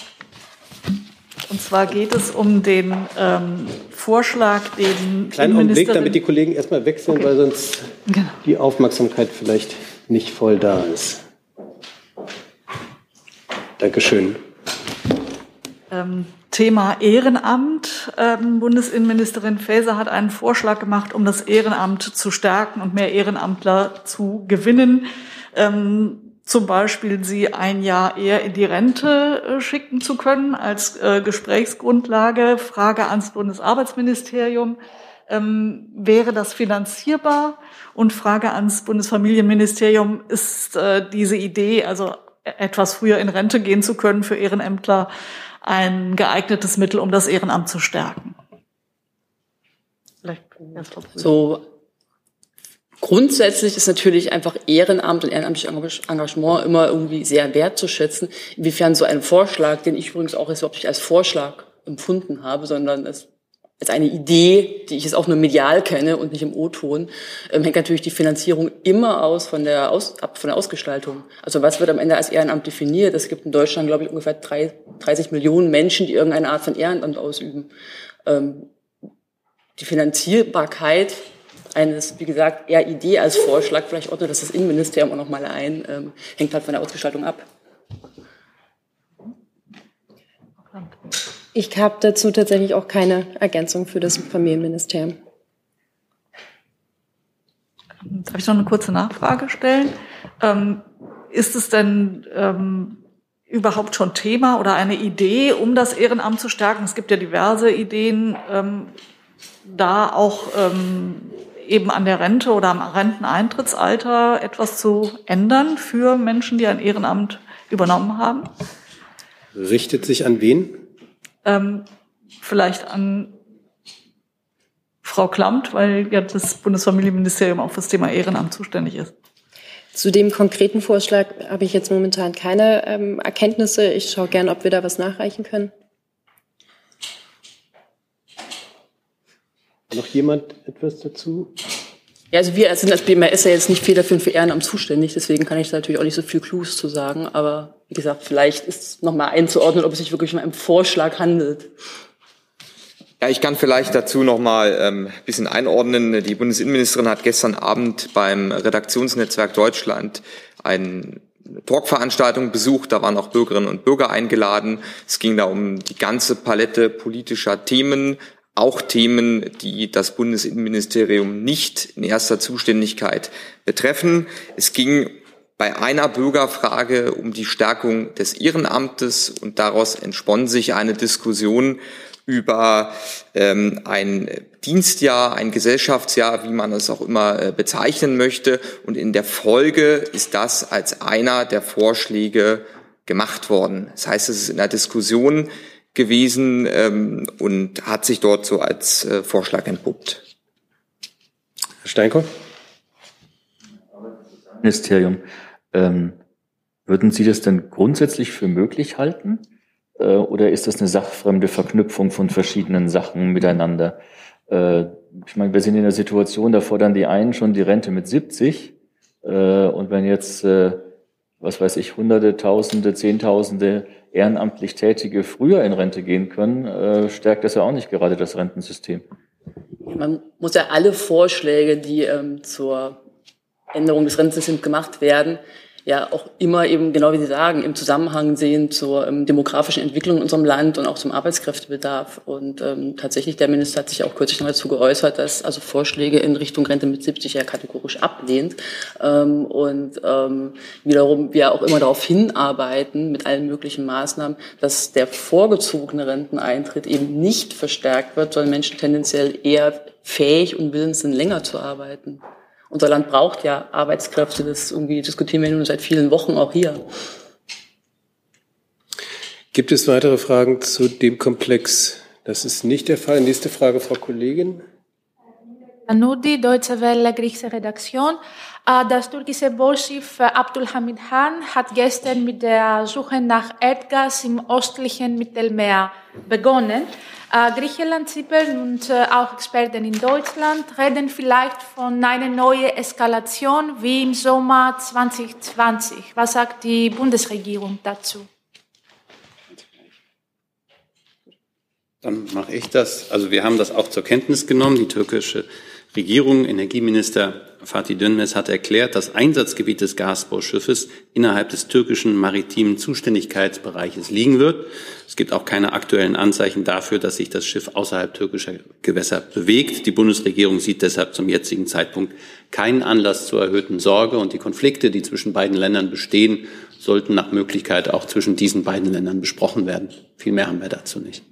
Speaker 21: und zwar geht es um den ähm, Vorschlag, den
Speaker 1: Kleinen Augenblick, damit die Kollegen erstmal wechseln, okay. weil sonst genau. die Aufmerksamkeit vielleicht nicht voll da ist. Dankeschön.
Speaker 21: Ähm, Thema Ehrenamt. Ähm, Bundesinnenministerin Faeser hat einen Vorschlag gemacht, um das Ehrenamt zu stärken und mehr Ehrenamtler zu gewinnen. Ähm, zum Beispiel sie ein Jahr eher in die Rente äh, schicken zu können als äh, Gesprächsgrundlage. Frage ans Bundesarbeitsministerium. Ähm, wäre das finanzierbar? Und Frage ans Bundesfamilienministerium, ist äh, diese Idee, also etwas früher in Rente gehen zu können für Ehrenämtler, ein geeignetes Mittel, um das Ehrenamt zu stärken?
Speaker 22: So Grundsätzlich ist natürlich einfach Ehrenamt und ehrenamtliches Engagement immer irgendwie sehr wertzuschätzen. Inwiefern so ein Vorschlag, den ich übrigens auch jetzt überhaupt nicht als Vorschlag empfunden habe, sondern als, als eine Idee, die ich jetzt auch nur medial kenne und nicht im O-Ton, ähm, hängt natürlich die Finanzierung immer aus von der, aus, ab von der Ausgestaltung. Also was wird am Ende als Ehrenamt definiert? Es gibt in Deutschland, glaube ich, ungefähr drei, 30 Millionen Menschen, die irgendeine Art von Ehrenamt ausüben. Ähm, die Finanzierbarkeit eines, wie gesagt, eher Idee als Vorschlag, vielleicht ordnet das das Innenministerium auch nochmal ein, ähm, hängt halt von der Ausgestaltung ab.
Speaker 23: Ich habe dazu tatsächlich auch keine Ergänzung für das Familienministerium.
Speaker 21: Darf ich noch eine kurze Nachfrage stellen? Ähm, ist es denn ähm, überhaupt schon Thema oder eine Idee, um das Ehrenamt zu stärken? Es gibt ja diverse Ideen, ähm, da auch ähm, eben an der Rente oder am Renteneintrittsalter etwas zu ändern für Menschen, die ein Ehrenamt übernommen haben?
Speaker 1: Richtet sich an wen?
Speaker 21: Ähm, vielleicht an Frau Klamt, weil ja das Bundesfamilienministerium auch für das Thema Ehrenamt zuständig ist.
Speaker 23: Zu dem konkreten Vorschlag habe ich jetzt momentan keine ähm, Erkenntnisse. Ich schaue gerne, ob wir da was nachreichen können.
Speaker 1: Noch jemand etwas dazu?
Speaker 22: Ja, also wir sind als BMRS ja jetzt nicht federführend für Ehrenamt zuständig, deswegen kann ich da natürlich auch nicht so viel Clues zu sagen. Aber wie gesagt, vielleicht ist es nochmal einzuordnen, ob es sich wirklich um einen Vorschlag handelt.
Speaker 16: Ja, ich kann vielleicht dazu noch mal ähm, ein bisschen einordnen. Die Bundesinnenministerin hat gestern Abend beim Redaktionsnetzwerk Deutschland eine Talkveranstaltung besucht. Da waren auch Bürgerinnen und Bürger eingeladen. Es ging da um die ganze Palette politischer Themen, auch Themen, die das Bundesinnenministerium nicht in erster Zuständigkeit betreffen. Es ging bei einer Bürgerfrage um die Stärkung des Ehrenamtes und daraus entspann sich eine Diskussion über ähm, ein Dienstjahr, ein Gesellschaftsjahr, wie man es auch immer äh, bezeichnen möchte. Und in der Folge ist das als einer der Vorschläge gemacht worden. Das heißt, es ist in der Diskussion gewesen ähm, und hat sich dort so als äh, Vorschlag entpuppt.
Speaker 1: Herr Steinkoff?
Speaker 4: Ministerium. Ähm, würden Sie das denn grundsätzlich für möglich halten? Äh, oder ist das eine sachfremde Verknüpfung von verschiedenen Sachen miteinander? Äh, ich meine, wir sind in der Situation, da fordern die einen schon die Rente mit 70. Äh, und wenn jetzt, äh, was weiß ich, Hunderte, Tausende, Zehntausende ehrenamtlich Tätige früher in Rente gehen können, äh, stärkt das ja auch nicht gerade das Rentensystem.
Speaker 22: Man muss ja alle Vorschläge, die ähm, zur Änderung des Rentensystems gemacht werden, ja auch immer eben, genau wie Sie sagen, im Zusammenhang sehen zur ähm, demografischen Entwicklung in unserem Land und auch zum Arbeitskräftebedarf. Und ähm, tatsächlich, der Minister hat sich auch kürzlich noch dazu geäußert, dass also Vorschläge in Richtung Rente mit 70 ja kategorisch ablehnt. Ähm, und ähm, wiederum wir auch immer darauf hinarbeiten, mit allen möglichen Maßnahmen, dass der vorgezogene Renteneintritt eben nicht verstärkt wird, sondern Menschen tendenziell eher fähig und willens sind, länger zu arbeiten. Unser Land braucht ja Arbeitskräfte, das irgendwie diskutieren wir nun seit vielen Wochen auch hier.
Speaker 1: Gibt es weitere Fragen zu dem Komplex? Das ist nicht der Fall. Nächste Frage, Frau Kollegin.
Speaker 24: Anudi, Deutsche Welle, griechische Redaktion. Äh, das türkische Bollschiff äh, Abdulhamid Han hat gestern mit der Suche nach Erdgas im östlichen Mittelmeer begonnen. Äh, Griechenland, Zypern und äh, auch Experten in Deutschland reden vielleicht von einer neuen Eskalation wie im Sommer 2020. Was sagt die Bundesregierung dazu?
Speaker 2: Dann mache ich das. Also wir haben das auch zur Kenntnis genommen. Die türkische Regierung, Energieminister Fatih Dönmez hat erklärt, das Einsatzgebiet des Gasbauschiffes innerhalb des türkischen maritimen Zuständigkeitsbereiches liegen wird. Es gibt auch keine aktuellen Anzeichen dafür, dass sich das Schiff außerhalb türkischer Gewässer bewegt. Die Bundesregierung sieht deshalb zum jetzigen Zeitpunkt keinen Anlass zur erhöhten Sorge und die Konflikte, die zwischen beiden Ländern bestehen, sollten nach Möglichkeit auch zwischen diesen beiden Ländern besprochen werden. Viel mehr haben wir dazu nicht.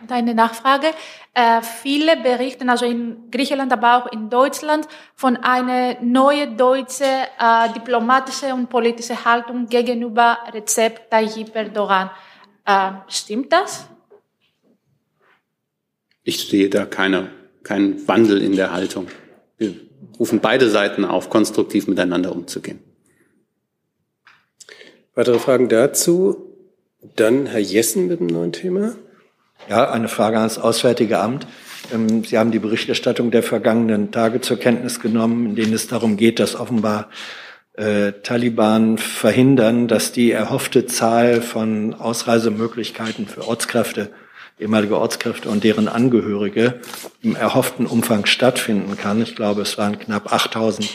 Speaker 24: Und eine Nachfrage. Äh, viele berichten, also in Griechenland, aber auch in Deutschland, von einer neuen deutschen äh, diplomatische und politische Haltung gegenüber Recep Tayyip Erdogan. Äh, stimmt das?
Speaker 2: Ich sehe da keine, keinen Wandel in der Haltung. Wir rufen beide Seiten auf, konstruktiv miteinander umzugehen.
Speaker 1: Weitere Fragen dazu? Dann Herr Jessen mit einem neuen Thema.
Speaker 3: Ja, eine Frage ans Auswärtige Amt. Ähm, Sie haben die Berichterstattung der vergangenen Tage zur Kenntnis genommen, in denen es darum geht, dass offenbar äh, Taliban verhindern, dass die erhoffte Zahl von Ausreisemöglichkeiten für Ortskräfte, ehemalige Ortskräfte und deren Angehörige im erhofften Umfang stattfinden kann. Ich glaube, es waren knapp 8000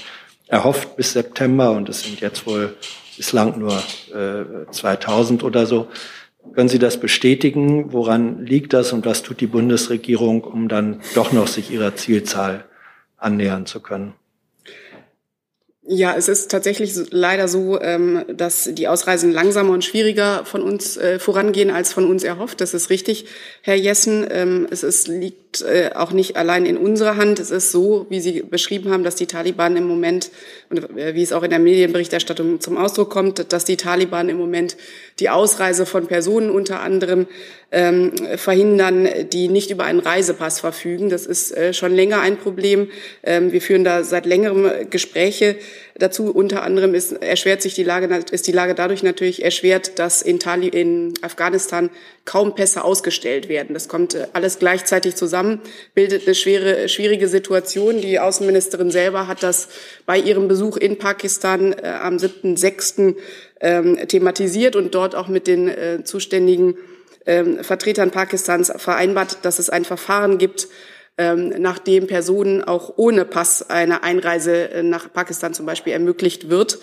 Speaker 3: erhofft bis September und es sind jetzt wohl bislang nur äh, 2000 oder so. Können Sie das bestätigen? Woran liegt das und was tut die Bundesregierung, um dann doch noch sich ihrer Zielzahl annähern zu können?
Speaker 15: Ja, es ist tatsächlich leider so, ähm, dass die Ausreisen langsamer und schwieriger von uns äh, vorangehen als von uns erhofft. Das ist richtig, Herr Jessen. Ähm, es ist, liegt äh, auch nicht allein in unserer Hand. Es ist so, wie Sie beschrieben haben, dass die Taliban im Moment, und äh, wie es auch in der Medienberichterstattung zum Ausdruck kommt, dass die Taliban im Moment die Ausreise von Personen unter anderem ähm, verhindern, die nicht über einen Reisepass verfügen. Das ist äh, schon länger ein Problem. Ähm, wir führen da seit längerem Gespräche dazu. Unter anderem ist, erschwert sich die Lage, ist die Lage dadurch natürlich erschwert, dass in, Tali in Afghanistan kaum Pässe ausgestellt werden. Das kommt äh, alles gleichzeitig zusammen, bildet eine schwere, schwierige Situation. Die Außenministerin selber hat das bei ihrem Besuch in Pakistan äh, am 7.6. Ähm, thematisiert und dort auch mit den äh, zuständigen ähm, Vertretern Pakistans vereinbart, dass es ein Verfahren gibt, ähm, nachdem Personen auch ohne Pass eine Einreise äh, nach Pakistan zum Beispiel ermöglicht wird.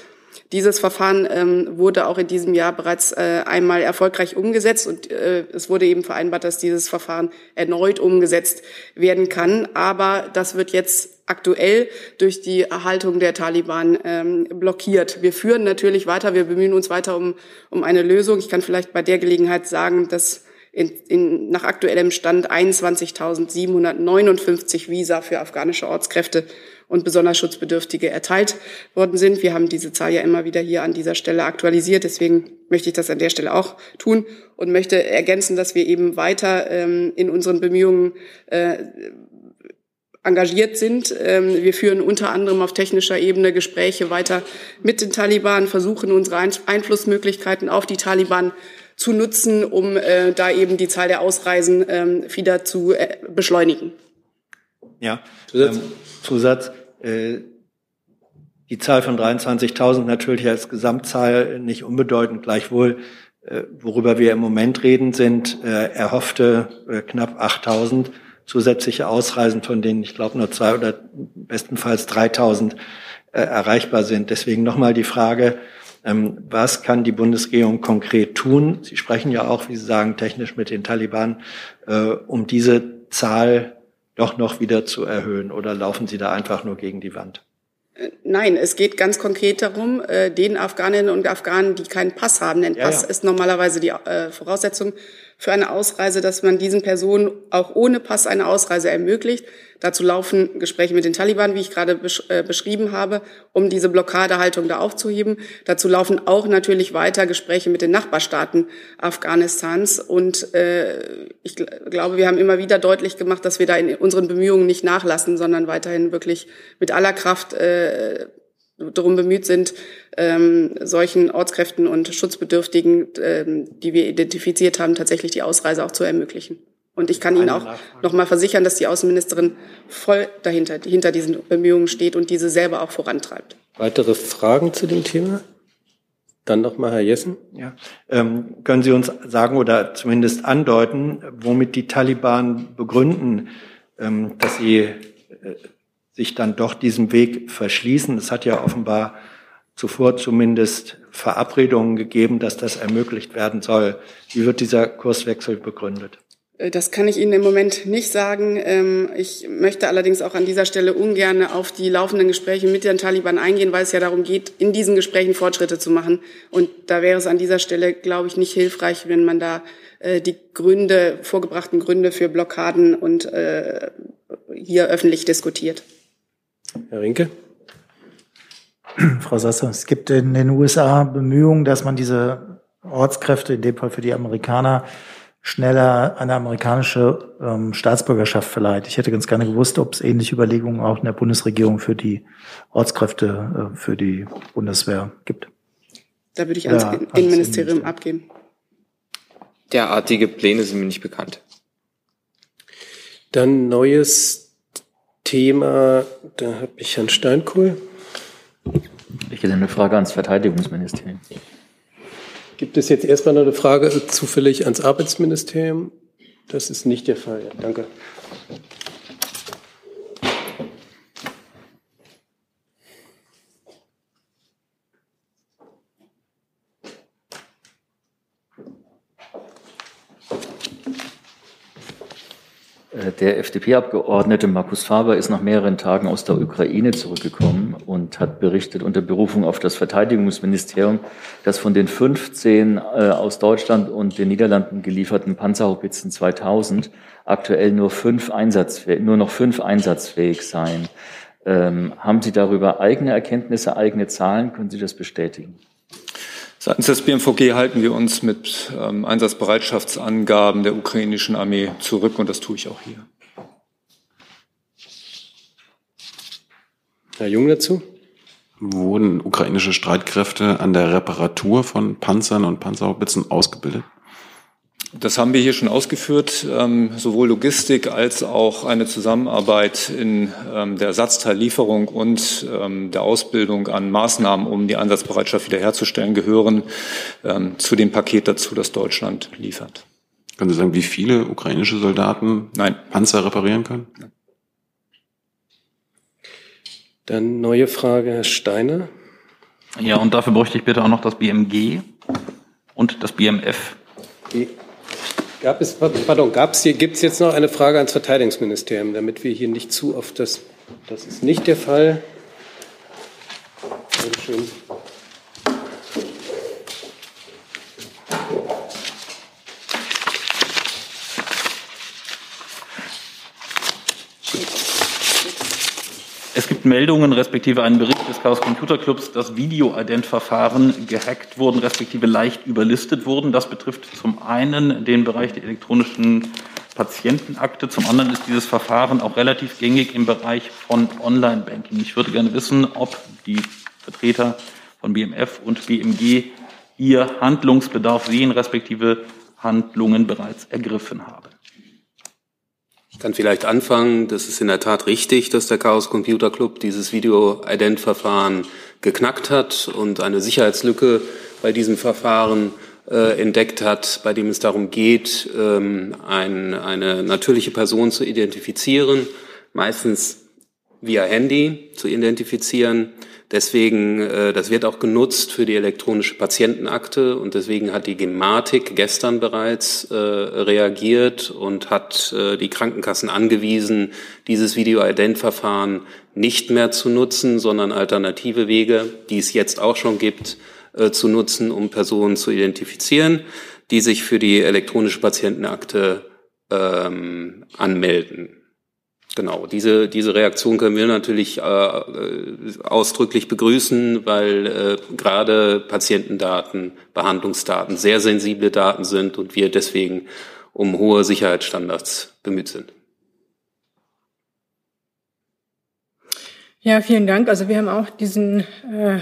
Speaker 15: Dieses Verfahren ähm, wurde auch in diesem Jahr bereits äh, einmal erfolgreich umgesetzt und äh, es wurde eben vereinbart, dass dieses Verfahren erneut umgesetzt werden kann. Aber das wird jetzt aktuell durch die Erhaltung der Taliban ähm, blockiert. Wir führen natürlich weiter, wir bemühen uns weiter um, um eine Lösung. Ich kann vielleicht bei der Gelegenheit sagen, dass in, in, nach aktuellem Stand 21.759 Visa für afghanische Ortskräfte und besonders Schutzbedürftige erteilt worden sind. Wir haben diese Zahl ja immer wieder hier an dieser Stelle aktualisiert. Deswegen möchte ich das an der Stelle auch tun und möchte ergänzen, dass wir eben weiter ähm, in unseren Bemühungen äh, engagiert sind. Ähm, wir führen unter anderem auf technischer Ebene Gespräche weiter mit den Taliban, versuchen unsere Einflussmöglichkeiten auf die Taliban zu nutzen, um äh, da eben die Zahl der Ausreisen ähm, wieder zu äh, beschleunigen.
Speaker 3: Ja, Zusatz. Ähm, Zusatz. Äh, die Zahl von 23.000 natürlich als Gesamtzahl nicht unbedeutend. Gleichwohl, äh, worüber wir im Moment reden, sind äh, erhoffte äh, knapp 8.000 zusätzliche Ausreisen, von denen ich glaube nur zwei oder bestenfalls 3.000 äh, erreichbar sind. Deswegen nochmal die Frage, was kann die Bundesregierung konkret tun? Sie sprechen ja auch, wie Sie sagen, technisch mit den Taliban, äh, um diese Zahl doch noch wieder zu erhöhen? Oder laufen Sie da einfach nur gegen die Wand?
Speaker 15: Äh, nein, es geht ganz konkret darum, äh, den Afghaninnen und Afghanen, die keinen Pass haben, denn Pass ja, ja. ist normalerweise die Voraussetzung für eine Ausreise, dass man diesen Personen auch ohne Pass eine Ausreise ermöglicht. Dazu laufen Gespräche mit den Taliban, wie ich gerade besch äh, beschrieben habe, um diese Blockadehaltung da aufzuheben. Dazu laufen auch natürlich weiter Gespräche mit den Nachbarstaaten Afghanistans. Und äh, ich gl glaube, wir haben immer wieder deutlich gemacht, dass wir da in unseren Bemühungen nicht nachlassen, sondern weiterhin wirklich mit aller Kraft äh, darum bemüht sind, ähm, solchen Ortskräften und Schutzbedürftigen, ähm, die wir identifiziert haben, tatsächlich die Ausreise auch zu ermöglichen. Und ich kann Ihnen auch noch mal versichern, dass die Außenministerin voll dahinter, hinter diesen Bemühungen steht und diese selber auch vorantreibt.
Speaker 1: Weitere Fragen zu dem Thema? Dann noch mal Herr Jessen.
Speaker 3: Ja. Ähm, können Sie uns sagen oder zumindest andeuten, womit die Taliban begründen, ähm, dass sie äh, sich dann doch diesem Weg verschließen. Es hat ja offenbar zuvor zumindest Verabredungen gegeben, dass das ermöglicht werden soll. Wie wird dieser Kurswechsel begründet?
Speaker 15: Das kann ich Ihnen im Moment nicht sagen. Ähm, ich möchte allerdings auch an dieser Stelle ungern auf die laufenden Gespräche mit den Taliban eingehen, weil es ja darum geht, in diesen Gesprächen Fortschritte zu machen. Und da wäre es an dieser Stelle, glaube ich, nicht hilfreich, wenn man da äh, die Gründe, vorgebrachten Gründe für Blockaden und äh, hier öffentlich diskutiert.
Speaker 1: Herr Rinke.
Speaker 10: Frau Sasse, es gibt in den USA Bemühungen, dass man diese Ortskräfte, in dem Fall für die Amerikaner, schneller eine amerikanische ähm, Staatsbürgerschaft verleiht. Ich hätte ganz gerne gewusst, ob es ähnliche Überlegungen auch in der Bundesregierung für die Ortskräfte, äh, für die Bundeswehr gibt.
Speaker 15: Da würde ich ans ja, Innenministerium abgeben.
Speaker 16: Derartige Pläne sind mir nicht bekannt.
Speaker 1: Dann neues Thema, da habe ich Herrn Steinkohl.
Speaker 4: Ich hätte eine Frage ans Verteidigungsministerium.
Speaker 1: Gibt es jetzt erstmal noch eine Frage zufällig ans Arbeitsministerium? Das ist nicht der Fall. Ja, danke.
Speaker 4: Der FDP-Abgeordnete Markus Faber ist nach mehreren Tagen aus der Ukraine zurückgekommen und hat berichtet unter Berufung auf das Verteidigungsministerium, dass von den 15 äh, aus Deutschland und den Niederlanden gelieferten Panzerhaubitzen 2000 aktuell nur, fünf einsatzfähig, nur noch fünf einsatzfähig seien. Ähm, haben Sie darüber eigene Erkenntnisse, eigene Zahlen? Können Sie das bestätigen?
Speaker 25: Seitens des BMVG halten wir uns mit ähm, Einsatzbereitschaftsangaben der ukrainischen Armee zurück und das tue ich auch hier.
Speaker 1: Herr Jung dazu?
Speaker 7: Wurden ukrainische Streitkräfte an der Reparatur von Panzern und Panzerhaubitzen ausgebildet?
Speaker 25: Das haben wir hier schon ausgeführt, ähm, sowohl Logistik als auch eine Zusammenarbeit in ähm, der Ersatzteillieferung und ähm, der Ausbildung an Maßnahmen, um die Einsatzbereitschaft wiederherzustellen, gehören ähm, zu dem Paket dazu, das Deutschland liefert.
Speaker 7: Können Sie sagen, wie viele ukrainische Soldaten
Speaker 25: Nein.
Speaker 7: Panzer reparieren können?
Speaker 1: Dann neue Frage, Herr Steiner.
Speaker 11: Ja, und dafür bräuchte ich bitte auch noch das BMG und das BMF.
Speaker 1: Die Gab es, pardon, gab es hier, gibt es jetzt noch eine Frage ans Verteidigungsministerium, damit wir hier nicht zu oft das, das ist nicht der Fall.
Speaker 11: Es Meldungen respektive einen Bericht des Chaos Computer Clubs, dass Video-Ident-Verfahren gehackt wurden respektive leicht überlistet wurden. Das betrifft zum einen den Bereich der elektronischen Patientenakte, zum anderen ist dieses Verfahren auch relativ gängig im Bereich von Online-Banking. Ich würde gerne wissen, ob die Vertreter von BMF und BMG hier Handlungsbedarf sehen respektive Handlungen bereits ergriffen haben
Speaker 26: kann vielleicht anfangen. Das ist in der Tat richtig, dass der Chaos Computer Club dieses Video-Ident-Verfahren geknackt hat und eine Sicherheitslücke bei diesem Verfahren äh, entdeckt hat, bei dem es darum geht, ähm, ein, eine natürliche Person zu identifizieren, meistens via Handy zu identifizieren Deswegen, äh, das wird auch genutzt für die elektronische Patientenakte und deswegen hat die Gematik gestern bereits äh, reagiert und hat äh, die Krankenkassen angewiesen, dieses Video-Ident-Verfahren nicht mehr zu nutzen, sondern alternative Wege, die es jetzt auch schon gibt, äh, zu nutzen, um Personen zu identifizieren, die sich für die elektronische Patientenakte ähm, anmelden. Genau, diese, diese Reaktion können wir natürlich äh, äh, ausdrücklich begrüßen, weil äh, gerade Patientendaten, Behandlungsdaten sehr sensible Daten sind und wir deswegen um hohe Sicherheitsstandards bemüht sind.
Speaker 19: Ja, vielen Dank. Also wir haben auch diesen äh,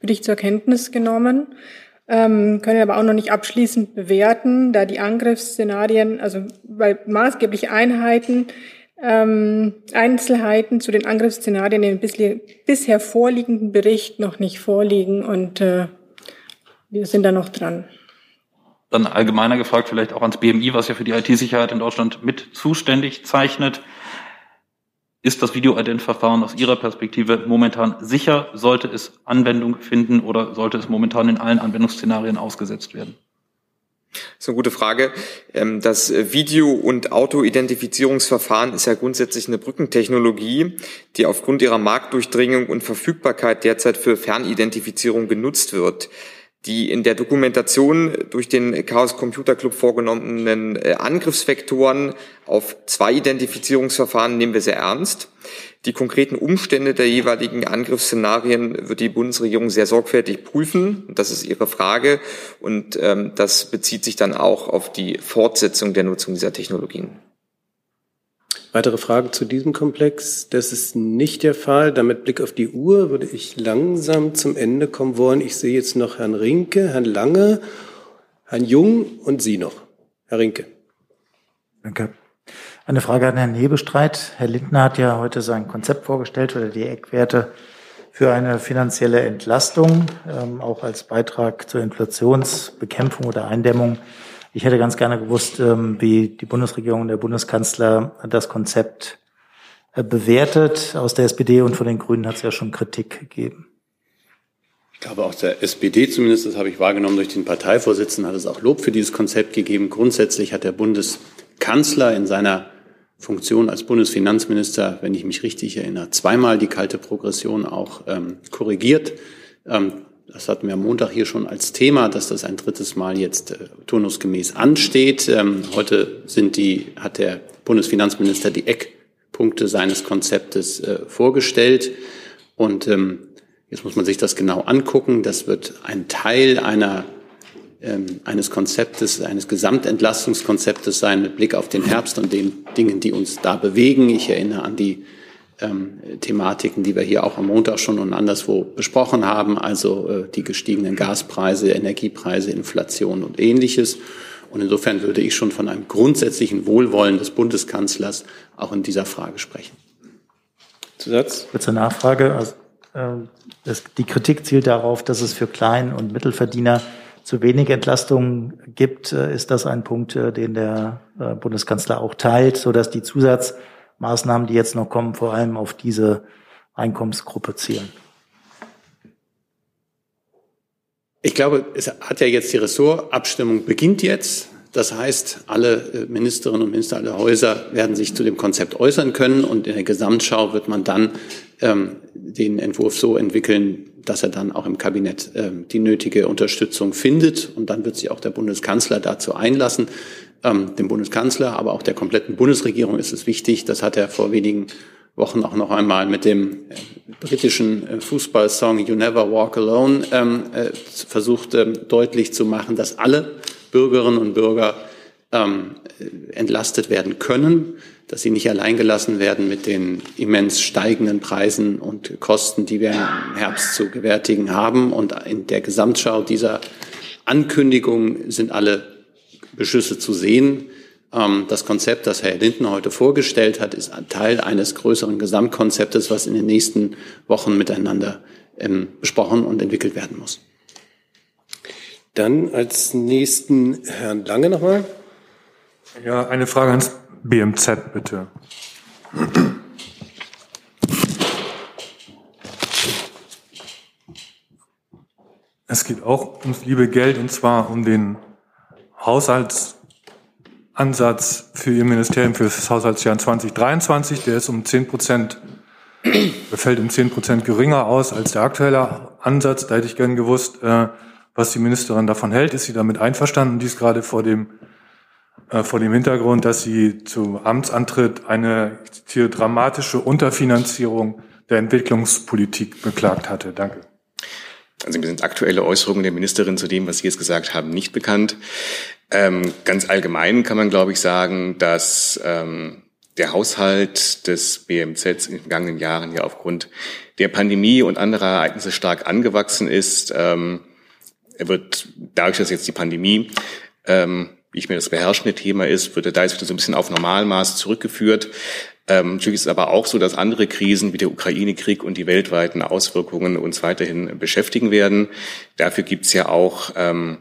Speaker 19: Bericht zur Kenntnis genommen, ähm, können aber auch noch nicht abschließend bewerten, da die Angriffsszenarien, also bei maßgebliche Einheiten ähm, Einzelheiten zu den Angriffsszenarien im bisher vorliegenden Bericht noch nicht vorliegen und äh, wir sind da noch dran.
Speaker 11: Dann allgemeiner gefragt, vielleicht auch ans BMI, was ja für die IT-Sicherheit in Deutschland mit zuständig zeichnet. Ist das Videoident-Verfahren aus Ihrer Perspektive momentan sicher? Sollte es Anwendung finden oder sollte es momentan in allen Anwendungsszenarien ausgesetzt werden?
Speaker 16: Das ist eine gute Frage. Ähm, das Video- und Autoidentifizierungsverfahren ist ja grundsätzlich eine Brückentechnologie, die aufgrund ihrer Marktdurchdringung und Verfügbarkeit derzeit für Fernidentifizierung genutzt wird. Die in der Dokumentation durch den Chaos Computer Club vorgenommenen äh, Angriffsvektoren auf zwei Identifizierungsverfahren nehmen wir sehr ernst. Die konkreten Umstände der jeweiligen Angriffsszenarien wird die Bundesregierung sehr sorgfältig prüfen. Das ist ihre Frage. Und ähm, das bezieht sich dann auch auf die Fortsetzung der Nutzung dieser Technologien.
Speaker 1: Weitere Fragen zu diesem Komplex? Das ist nicht der Fall. Damit Blick auf die Uhr würde ich langsam zum Ende kommen wollen. Ich sehe jetzt noch Herrn Rinke, Herrn Lange, Herrn Jung und Sie noch. Herr Rinke.
Speaker 10: Danke. Eine Frage an Herrn Hebestreit. Herr Lindner hat ja heute sein Konzept vorgestellt oder die Eckwerte für eine finanzielle Entlastung, ähm, auch als Beitrag zur Inflationsbekämpfung oder Eindämmung. Ich hätte ganz gerne gewusst, ähm, wie die Bundesregierung und der Bundeskanzler das Konzept äh, bewertet. Aus der SPD und von den Grünen hat es ja schon Kritik gegeben.
Speaker 2: Ich glaube, auch der SPD zumindest, das habe ich wahrgenommen durch den Parteivorsitzenden, hat es auch Lob für dieses Konzept gegeben. Grundsätzlich hat der Bundeskanzler in seiner Funktion als Bundesfinanzminister, wenn ich mich richtig erinnere, zweimal die kalte Progression auch ähm, korrigiert. Ähm, das hatten wir am Montag hier schon als Thema, dass das ein drittes Mal jetzt äh, turnusgemäß ansteht. Ähm, heute sind die, hat der Bundesfinanzminister die Eckpunkte seines Konzeptes äh, vorgestellt. Und ähm, jetzt muss man sich das genau angucken. Das wird ein Teil einer ähm, eines Konzeptes, eines Gesamtentlastungskonzeptes sein mit Blick auf den Herbst und den Dingen, die uns da bewegen. Ich erinnere an die ähm, Thematiken, die wir hier auch am Montag schon und anderswo besprochen haben, also äh, die gestiegenen Gaspreise, Energiepreise, Inflation und ähnliches. Und insofern würde ich schon von einem grundsätzlichen Wohlwollen des Bundeskanzlers auch in dieser Frage sprechen.
Speaker 10: Zusatz? Kurze Nachfrage. Also, äh, das, die Kritik zielt darauf, dass es für Klein- und Mittelverdiener zu wenig Entlastung gibt. Äh, ist das ein Punkt, äh, den der äh, Bundeskanzler auch teilt, sodass die Zusatz Maßnahmen, die jetzt noch kommen, vor allem auf diese Einkommensgruppe zielen?
Speaker 2: Ich glaube, es hat ja jetzt die Ressortabstimmung beginnt jetzt. Das heißt, alle äh, Ministerinnen und Minister, alle Häuser werden sich zu dem Konzept äußern können und in der Gesamtschau wird man dann ähm, den Entwurf so entwickeln, dass er dann auch im Kabinett ähm, die nötige Unterstützung findet und dann wird sich auch der Bundeskanzler dazu einlassen. Ähm, dem Bundeskanzler, aber auch der kompletten Bundesregierung ist es wichtig. Das hat er vor wenigen Wochen auch noch einmal mit dem äh, britischen äh, Fußballsong You Never Walk Alone ähm, äh, versucht ähm, deutlich zu machen, dass alle Bürgerinnen und Bürger ähm, entlastet werden können, dass sie nicht alleingelassen werden mit den immens steigenden Preisen und Kosten, die wir im Herbst zu gewärtigen haben. Und in der Gesamtschau dieser Ankündigung sind alle Beschlüsse zu sehen. Ähm, das Konzept, das Herr Lindner heute vorgestellt hat, ist Teil eines größeren Gesamtkonzeptes, was in den nächsten Wochen miteinander ähm, besprochen und entwickelt werden muss.
Speaker 1: Dann als nächsten Herrn Lange nochmal.
Speaker 27: Ja, eine Frage ans BMZ bitte. Es geht auch ums liebe Geld und zwar um den Haushaltsansatz für Ihr Ministerium für das Haushaltsjahr 2023. Der ist um 10 Prozent, fällt um 10 Prozent geringer aus als der aktuelle Ansatz. Da hätte ich gern gewusst, äh, was die Ministerin davon hält. Ist sie damit einverstanden? Dies gerade vor dem, äh, vor dem Hintergrund, dass sie zu Amtsantritt eine hier dramatische Unterfinanzierung der Entwicklungspolitik beklagt hatte. Danke.
Speaker 28: Also mir sind aktuelle Äußerungen der Ministerin zu dem, was Sie jetzt gesagt haben, nicht bekannt. Ähm, ganz allgemein kann man, glaube ich, sagen, dass ähm, der Haushalt des BMZ in den vergangenen Jahren ja aufgrund der Pandemie und anderer Ereignisse stark angewachsen ist. Ähm, er wird dadurch, dass jetzt die Pandemie, ähm, ich mir das beherrschende Thema ist, wird da jetzt wieder so ein bisschen auf Normalmaß zurückgeführt. Ähm, natürlich ist es aber auch so, dass andere Krisen wie der Ukraine-Krieg und die weltweiten Auswirkungen uns weiterhin beschäftigen werden. Dafür gibt es ja auch ähm,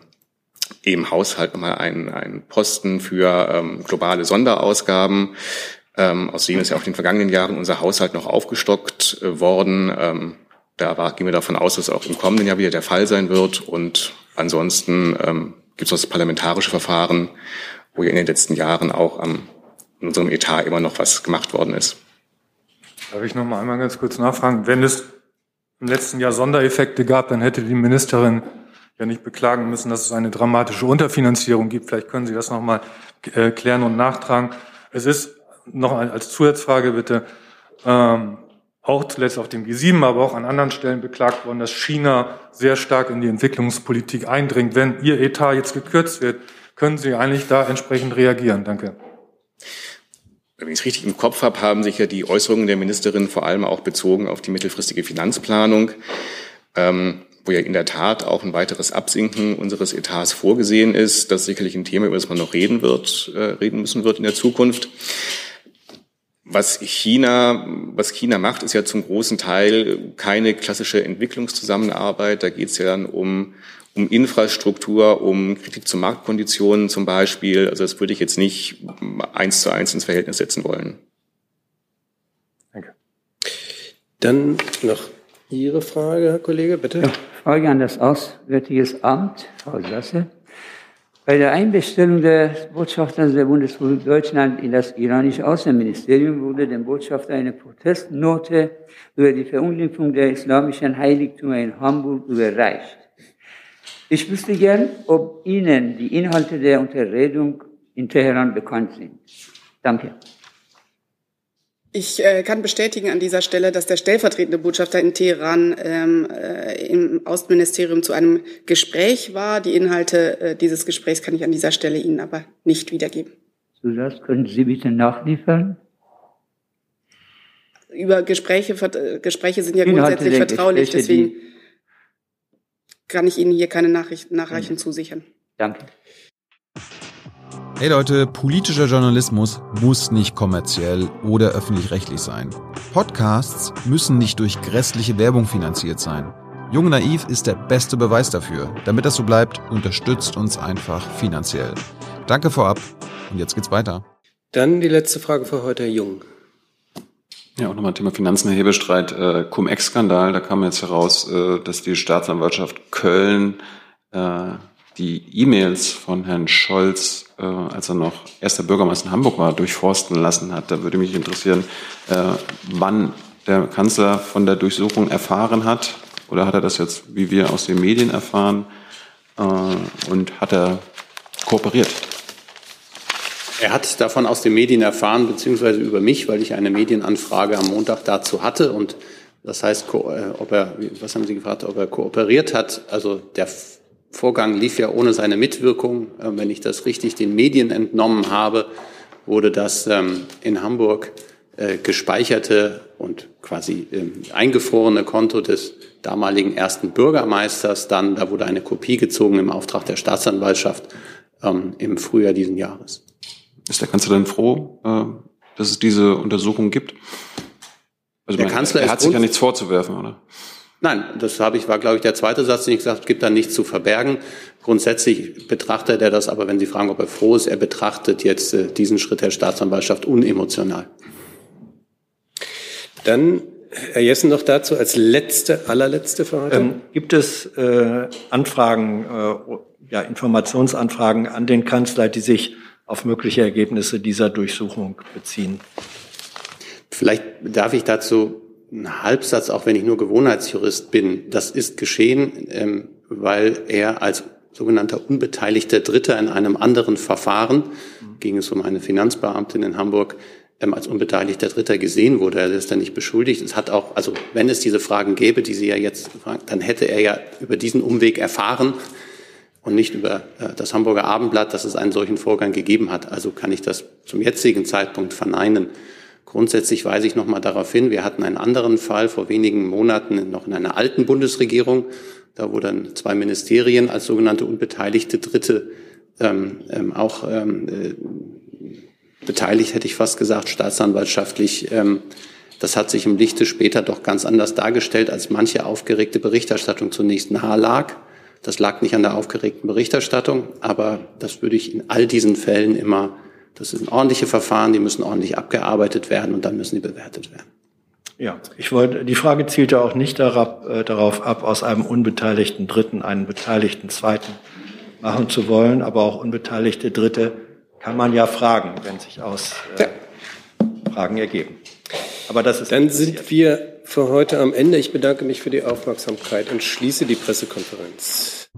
Speaker 28: im Haushalt nochmal einen, einen Posten für ähm, globale Sonderausgaben. Ähm, außerdem ist ja auch in den vergangenen Jahren unser Haushalt noch aufgestockt äh, worden. Ähm, da war, gehen wir davon aus, dass auch im kommenden Jahr wieder der Fall sein wird. Und ansonsten ähm, gibt es das parlamentarische Verfahren, wo ja in den letzten Jahren auch am, in unserem Etat immer noch was gemacht worden ist.
Speaker 27: Darf ich noch mal einmal ganz kurz nachfragen? Wenn es im letzten Jahr Sondereffekte gab, dann hätte die Ministerin ja nicht beklagen müssen, dass es eine dramatische Unterfinanzierung gibt. Vielleicht können Sie das noch mal äh, klären und nachtragen. Es ist noch als Zusatzfrage bitte ähm, auch zuletzt auf dem G7, aber auch an anderen Stellen beklagt worden, dass China sehr stark in die Entwicklungspolitik eindringt. Wenn Ihr Etat jetzt gekürzt wird, können Sie eigentlich da entsprechend reagieren? Danke.
Speaker 28: Wenn ich es richtig im Kopf habe, haben sich ja die Äußerungen der Ministerin vor allem auch bezogen auf die mittelfristige Finanzplanung, ähm, wo ja in der Tat auch ein weiteres Absinken unseres Etats vorgesehen ist. Das ist sicherlich ein Thema, über das man noch reden wird, äh, reden müssen wird in der Zukunft. Was China, was China macht, ist ja zum großen Teil keine klassische Entwicklungszusammenarbeit. Da geht es ja dann um um Infrastruktur, um Kritik zu Marktkonditionen zum Beispiel. Also das würde ich jetzt nicht eins zu eins ins Verhältnis setzen wollen.
Speaker 1: Danke. Dann noch Ihre Frage, Herr Kollege, bitte. Ja,
Speaker 29: Frage an das Auswärtiges Amt, Frau Sasse. Bei der Einbestellung des Botschafters der Bundesrepublik Deutschland in das iranische Außenministerium wurde dem Botschafter eine Protestnote über die Verunglimpfung der islamischen Heiligtümer in Hamburg überreicht. Ich wüsste gern, ob Ihnen die Inhalte der Unterredung in Teheran bekannt sind. Danke.
Speaker 15: Ich äh, kann bestätigen an dieser Stelle, dass der stellvertretende Botschafter in Teheran ähm, äh, im Außenministerium zu einem Gespräch war. Die Inhalte äh, dieses Gesprächs kann ich an dieser Stelle Ihnen aber nicht wiedergeben.
Speaker 29: So das können Sie bitte nachliefern?
Speaker 15: Über Gespräche, äh, Gespräche sind ja grundsätzlich vertraulich, deswegen kann ich Ihnen hier keine Nachricht, Nachreichen mhm. zusichern.
Speaker 29: Danke.
Speaker 30: Hey Leute, politischer Journalismus muss nicht kommerziell oder öffentlich-rechtlich sein. Podcasts müssen nicht durch grässliche Werbung finanziert sein. Jung Naiv ist der beste Beweis dafür. Damit das so bleibt, unterstützt uns einfach finanziell. Danke vorab und jetzt geht's weiter.
Speaker 1: Dann die letzte Frage für heute, Herr Jung.
Speaker 7: Ja, auch nochmal Thema Finanzen, Hebestreit, äh, Cum-Ex-Skandal. Da kam jetzt heraus, äh, dass die Staatsanwaltschaft Köln äh, die E-Mails von Herrn Scholz, äh, als er noch erster Bürgermeister in Hamburg war, durchforsten lassen hat. Da würde mich interessieren, äh, wann der Kanzler von der Durchsuchung erfahren hat. Oder hat er das jetzt, wie wir aus den Medien erfahren? Äh, und hat er kooperiert?
Speaker 2: Er hat davon aus den Medien erfahren, beziehungsweise über mich, weil ich eine Medienanfrage am Montag dazu hatte. Und das heißt, äh, ob er, was haben Sie gefragt, ob er kooperiert hat? Also der Vorgang lief ja ohne seine Mitwirkung. Äh, wenn ich das richtig den Medien entnommen habe, wurde das ähm, in Hamburg äh, gespeicherte und quasi ähm, eingefrorene Konto des damaligen ersten Bürgermeisters dann, da wurde eine Kopie gezogen im Auftrag der Staatsanwaltschaft ähm, im Frühjahr diesen Jahres.
Speaker 7: Ist der Kanzler denn froh, äh, dass es diese Untersuchung gibt? Also der meine, Kanzler er hat sich ja nichts vorzuwerfen, oder?
Speaker 2: Nein, das habe ich, war, glaube ich, der zweite Satz, den ich gesagt habe, gibt da nichts zu verbergen. Grundsätzlich betrachtet er das, aber wenn Sie fragen, ob er froh ist, er betrachtet jetzt äh, diesen Schritt der Staatsanwaltschaft unemotional.
Speaker 1: Dann Herr Jessen noch dazu als letzte, allerletzte Frage. Ähm,
Speaker 3: gibt es äh, Anfragen, äh, ja, Informationsanfragen an den Kanzler, die sich auf mögliche Ergebnisse dieser Durchsuchung beziehen.
Speaker 2: Vielleicht darf ich dazu einen Halbsatz, auch wenn ich nur Gewohnheitsjurist bin. Das ist geschehen, ähm, weil er als sogenannter unbeteiligter Dritter in einem anderen Verfahren, ging es um eine Finanzbeamtin in Hamburg, ähm, als unbeteiligter Dritter gesehen wurde. Er ist da nicht beschuldigt. Es hat auch, also wenn es diese Fragen gäbe, die Sie ja jetzt fragen, dann hätte er ja über diesen Umweg erfahren, und nicht über äh, das Hamburger Abendblatt, dass es einen solchen Vorgang gegeben hat. Also kann ich das zum jetzigen Zeitpunkt verneinen. Grundsätzlich weise ich noch mal darauf hin, wir hatten einen anderen Fall vor wenigen Monaten noch in einer alten Bundesregierung. Da wurden zwei Ministerien als sogenannte unbeteiligte Dritte ähm, ähm, auch ähm, äh, beteiligt, hätte ich fast gesagt, staatsanwaltschaftlich. Ähm, das hat sich im Lichte später doch ganz anders dargestellt, als manche aufgeregte Berichterstattung zunächst nahe lag. Das lag nicht an der aufgeregten Berichterstattung, aber das würde ich in all diesen Fällen immer Das sind ordentliche Verfahren, die müssen ordentlich abgearbeitet werden und dann müssen die bewertet werden.
Speaker 3: Ja, ich wollte, die Frage zielte auch nicht darauf, äh, darauf ab, aus einem unbeteiligten Dritten einen beteiligten Zweiten machen zu wollen, aber auch unbeteiligte Dritte kann man ja fragen, wenn sich aus äh, Fragen ergeben. Aber das ist
Speaker 1: Dann sind wir für heute am Ende. Ich bedanke mich für die Aufmerksamkeit und schließe die Pressekonferenz.